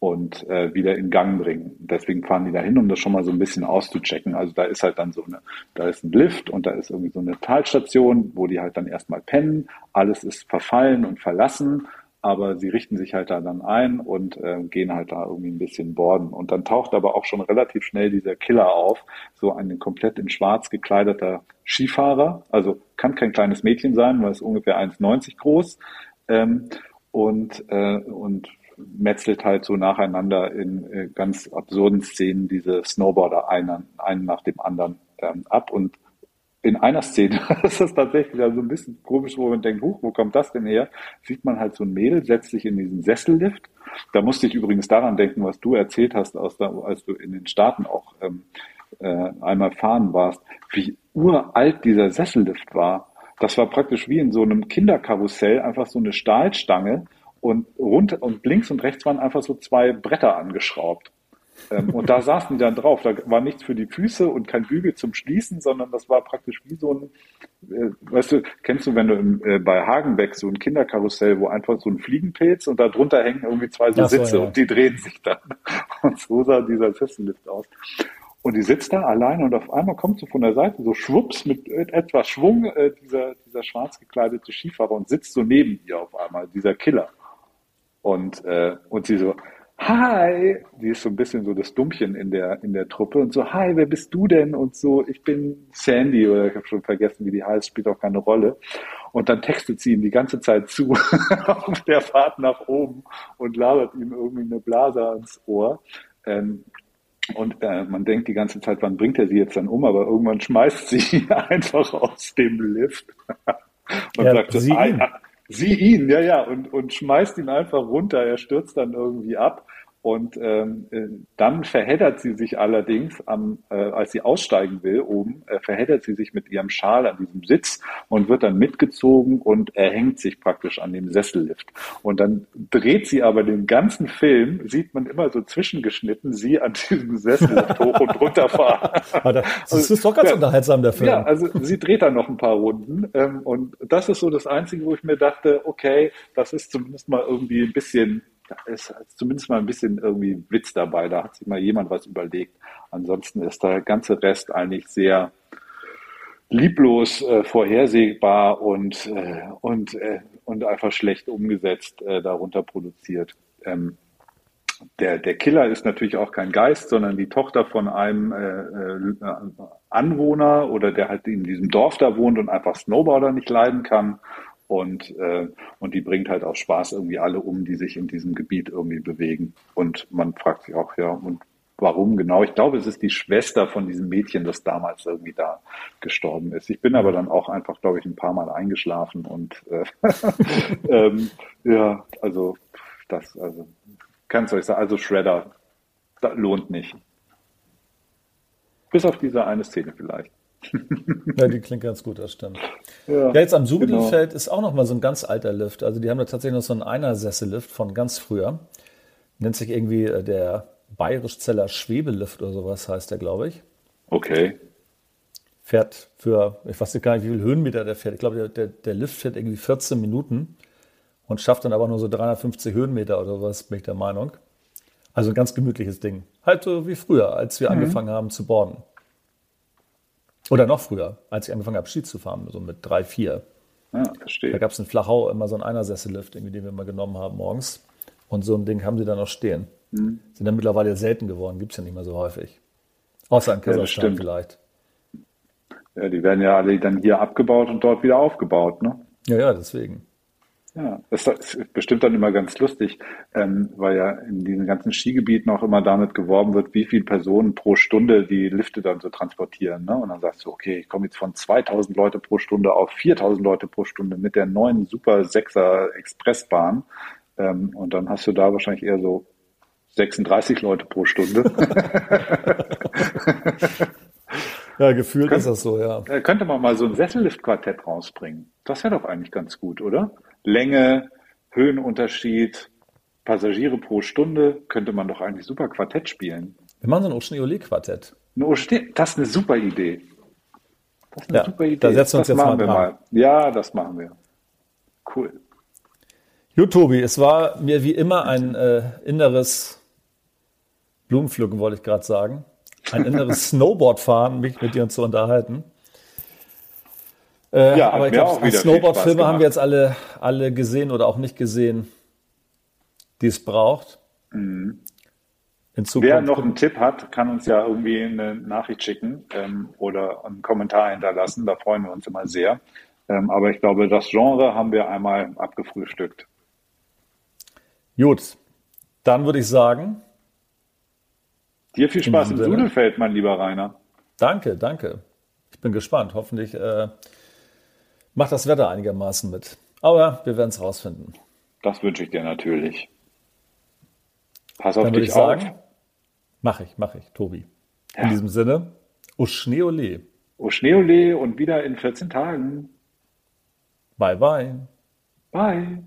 und äh, wieder in Gang bringen. Deswegen fahren die da hin, um das schon mal so ein bisschen auszuchecken. Also da ist halt dann so eine, da ist ein Lift und da ist irgendwie so eine Talstation, wo die halt dann erstmal pennen. Alles ist verfallen und verlassen aber sie richten sich halt da dann ein und äh, gehen halt da irgendwie ein bisschen borden. Und dann taucht aber auch schon relativ schnell dieser Killer auf, so ein komplett in schwarz gekleideter Skifahrer, also kann kein kleines Mädchen sein, weil es ungefähr 1,90 groß ähm, und, äh, und metzelt halt so nacheinander in äh, ganz absurden Szenen diese Snowboarder einen, einen nach dem anderen ähm, ab und in einer Szene, das ist tatsächlich also ein bisschen komisch, wo man denkt, huch, wo kommt das denn her? Sieht man halt so ein Mädel, setzt sich in diesen Sessellift. Da musste ich übrigens daran denken, was du erzählt hast, aus der, als du in den Staaten auch ähm, äh, einmal fahren warst, wie uralt dieser Sessellift war. Das war praktisch wie in so einem Kinderkarussell, einfach so eine Stahlstange und rund und links und rechts waren einfach so zwei Bretter angeschraubt. Ähm, und da saßen die dann drauf. Da war nichts für die Füße und kein Bügel zum Schließen, sondern das war praktisch wie so ein, äh, weißt du, kennst du, wenn du im, äh, bei Hagenbeck so ein Kinderkarussell, wo einfach so ein Fliegenpilz und da drunter hängen irgendwie zwei so, so Sitze ja. und die drehen sich dann. Und so sah dieser Sessellift aus. Und die sitzt da allein und auf einmal kommt so von der Seite so schwupps mit etwas Schwung äh, dieser, dieser schwarz gekleidete Skifahrer und sitzt so neben ihr auf einmal, dieser Killer. Und, äh, und sie so, hi, die ist so ein bisschen so das Dummchen in der, in der Truppe und so, hi, wer bist du denn? Und so, ich bin Sandy oder ich habe schon vergessen, wie die heißt, spielt auch keine Rolle. Und dann textet sie ihm die ganze Zeit zu auf der Fahrt nach oben und labert ihm irgendwie eine Blase ans Ohr. Ähm, und äh, man denkt die ganze Zeit, wann bringt er sie jetzt dann um? Aber irgendwann schmeißt sie einfach aus dem Lift und ja, sagt, ihn. Sie ihn, ja, ja, und, und schmeißt ihn einfach runter. Er stürzt dann irgendwie ab. Und ähm, äh, dann verheddert sie sich allerdings, am, äh, als sie aussteigen will, oben, äh, verheddert sie sich mit ihrem Schal an diesem Sitz und wird dann mitgezogen und erhängt sich praktisch an dem Sessellift. Und dann dreht sie aber den ganzen Film, sieht man immer so zwischengeschnitten, sie an diesem Sessellift hoch und runter fahren. Das ist doch ganz ja, unterhaltsam, der Film. Ja, also sie dreht dann noch ein paar Runden. Ähm, und das ist so das Einzige, wo ich mir dachte, okay, das ist zumindest mal irgendwie ein bisschen ist zumindest mal ein bisschen irgendwie Witz dabei. Da hat sich mal jemand was überlegt. Ansonsten ist der ganze Rest eigentlich sehr lieblos äh, vorhersehbar und, äh, und, äh, und einfach schlecht umgesetzt äh, darunter produziert. Ähm, der, der Killer ist natürlich auch kein Geist, sondern die Tochter von einem äh, äh, Anwohner oder der halt in diesem Dorf da wohnt und einfach Snowboarder nicht leiden kann und, äh, und die bringt halt auch Spaß irgendwie alle um, die sich in diesem Gebiet irgendwie bewegen. Und man fragt sich auch, ja, und warum genau? Ich glaube, es ist die Schwester von diesem Mädchen, das damals irgendwie da gestorben ist. Ich bin aber dann auch einfach, glaube ich, ein paar Mal eingeschlafen und äh, ähm, ja, also das, also kannst du euch sagen, also Shredder, das lohnt nicht. Bis auf diese eine Szene vielleicht. Ja, die klingt ganz gut, das stimmt. Ja, ja jetzt am Subidifeld genau. ist auch noch mal so ein ganz alter Lift. Also die haben da tatsächlich noch so einen Einersessel-Lift von ganz früher. Nennt sich irgendwie äh, der Bayerischzeller Schwebelift oder sowas heißt der, glaube ich. Okay. Fährt für, ich weiß gar nicht, wie viel Höhenmeter der fährt. Ich glaube, der, der, der Lift fährt irgendwie 14 Minuten und schafft dann aber nur so 350 Höhenmeter oder was, bin ich der Meinung. Also ein ganz gemütliches Ding. Halt so wie früher, als wir mhm. angefangen haben zu borden. Oder noch früher, als ich angefangen habe, Ski zu fahren, so mit drei, vier. Ja, verstehe. Da gab es in Flachau immer so einen Einersessellift, den wir mal genommen haben morgens. Und so ein Ding haben sie da noch stehen. Mhm. Sind dann mittlerweile selten geworden, gibt es ja nicht mehr so häufig. Außer in Kasachstan ja, vielleicht. Ja, die werden ja alle dann hier abgebaut und dort wieder aufgebaut, ne? Ja, ja, deswegen. Ja, das ist bestimmt dann immer ganz lustig, ähm, weil ja in diesen ganzen Skigebieten auch immer damit geworben wird, wie viele Personen pro Stunde die Lifte dann so transportieren. Ne? Und dann sagst du, okay, ich komme jetzt von 2000 Leute pro Stunde auf 4000 Leute pro Stunde mit der neuen Super 6er Expressbahn. Ähm, und dann hast du da wahrscheinlich eher so 36 Leute pro Stunde. ja, gefühlt Könnt, ist das so, ja. Könnte man mal so ein Sessellift-Quartett rausbringen. Das wäre doch eigentlich ganz gut, oder? Länge, Höhenunterschied, Passagiere pro Stunde, könnte man doch eigentlich super Quartett spielen. Wir machen so ein Ocean-Quartett. Das ist eine super Idee. Das ist eine ja, super Idee. Da setzen wir uns das jetzt machen mal, wir mal. Ja, das machen wir. Cool. Gut, Tobi, es war mir wie immer ein äh, inneres Blumenpflücken, wollte ich gerade sagen. Ein inneres Snowboardfahren, mich mit dir zu unterhalten. Äh, ja, aber ich glaube, Snowboard-Filme haben wir jetzt alle, alle gesehen oder auch nicht gesehen, die es braucht. Mhm. Wer noch einen Tipp hat, kann uns ja irgendwie eine Nachricht schicken ähm, oder einen Kommentar hinterlassen. Da freuen wir uns immer sehr. Ähm, aber ich glaube, das Genre haben wir einmal abgefrühstückt. Gut, dann würde ich sagen. Dir viel Spaß im Sudelfeld, mein lieber Rainer. Danke, danke. Ich bin gespannt. Hoffentlich äh, macht das Wetter einigermaßen mit. Aber wir werden es rausfinden. Das wünsche ich dir natürlich. Pass auf Dann dich ich auf. Sagen, mach ich, mach ich, Tobi. Ja. In diesem Sinne, Oschneole. Oschneole und wieder in 14 Tagen. Bye, bye. Bye.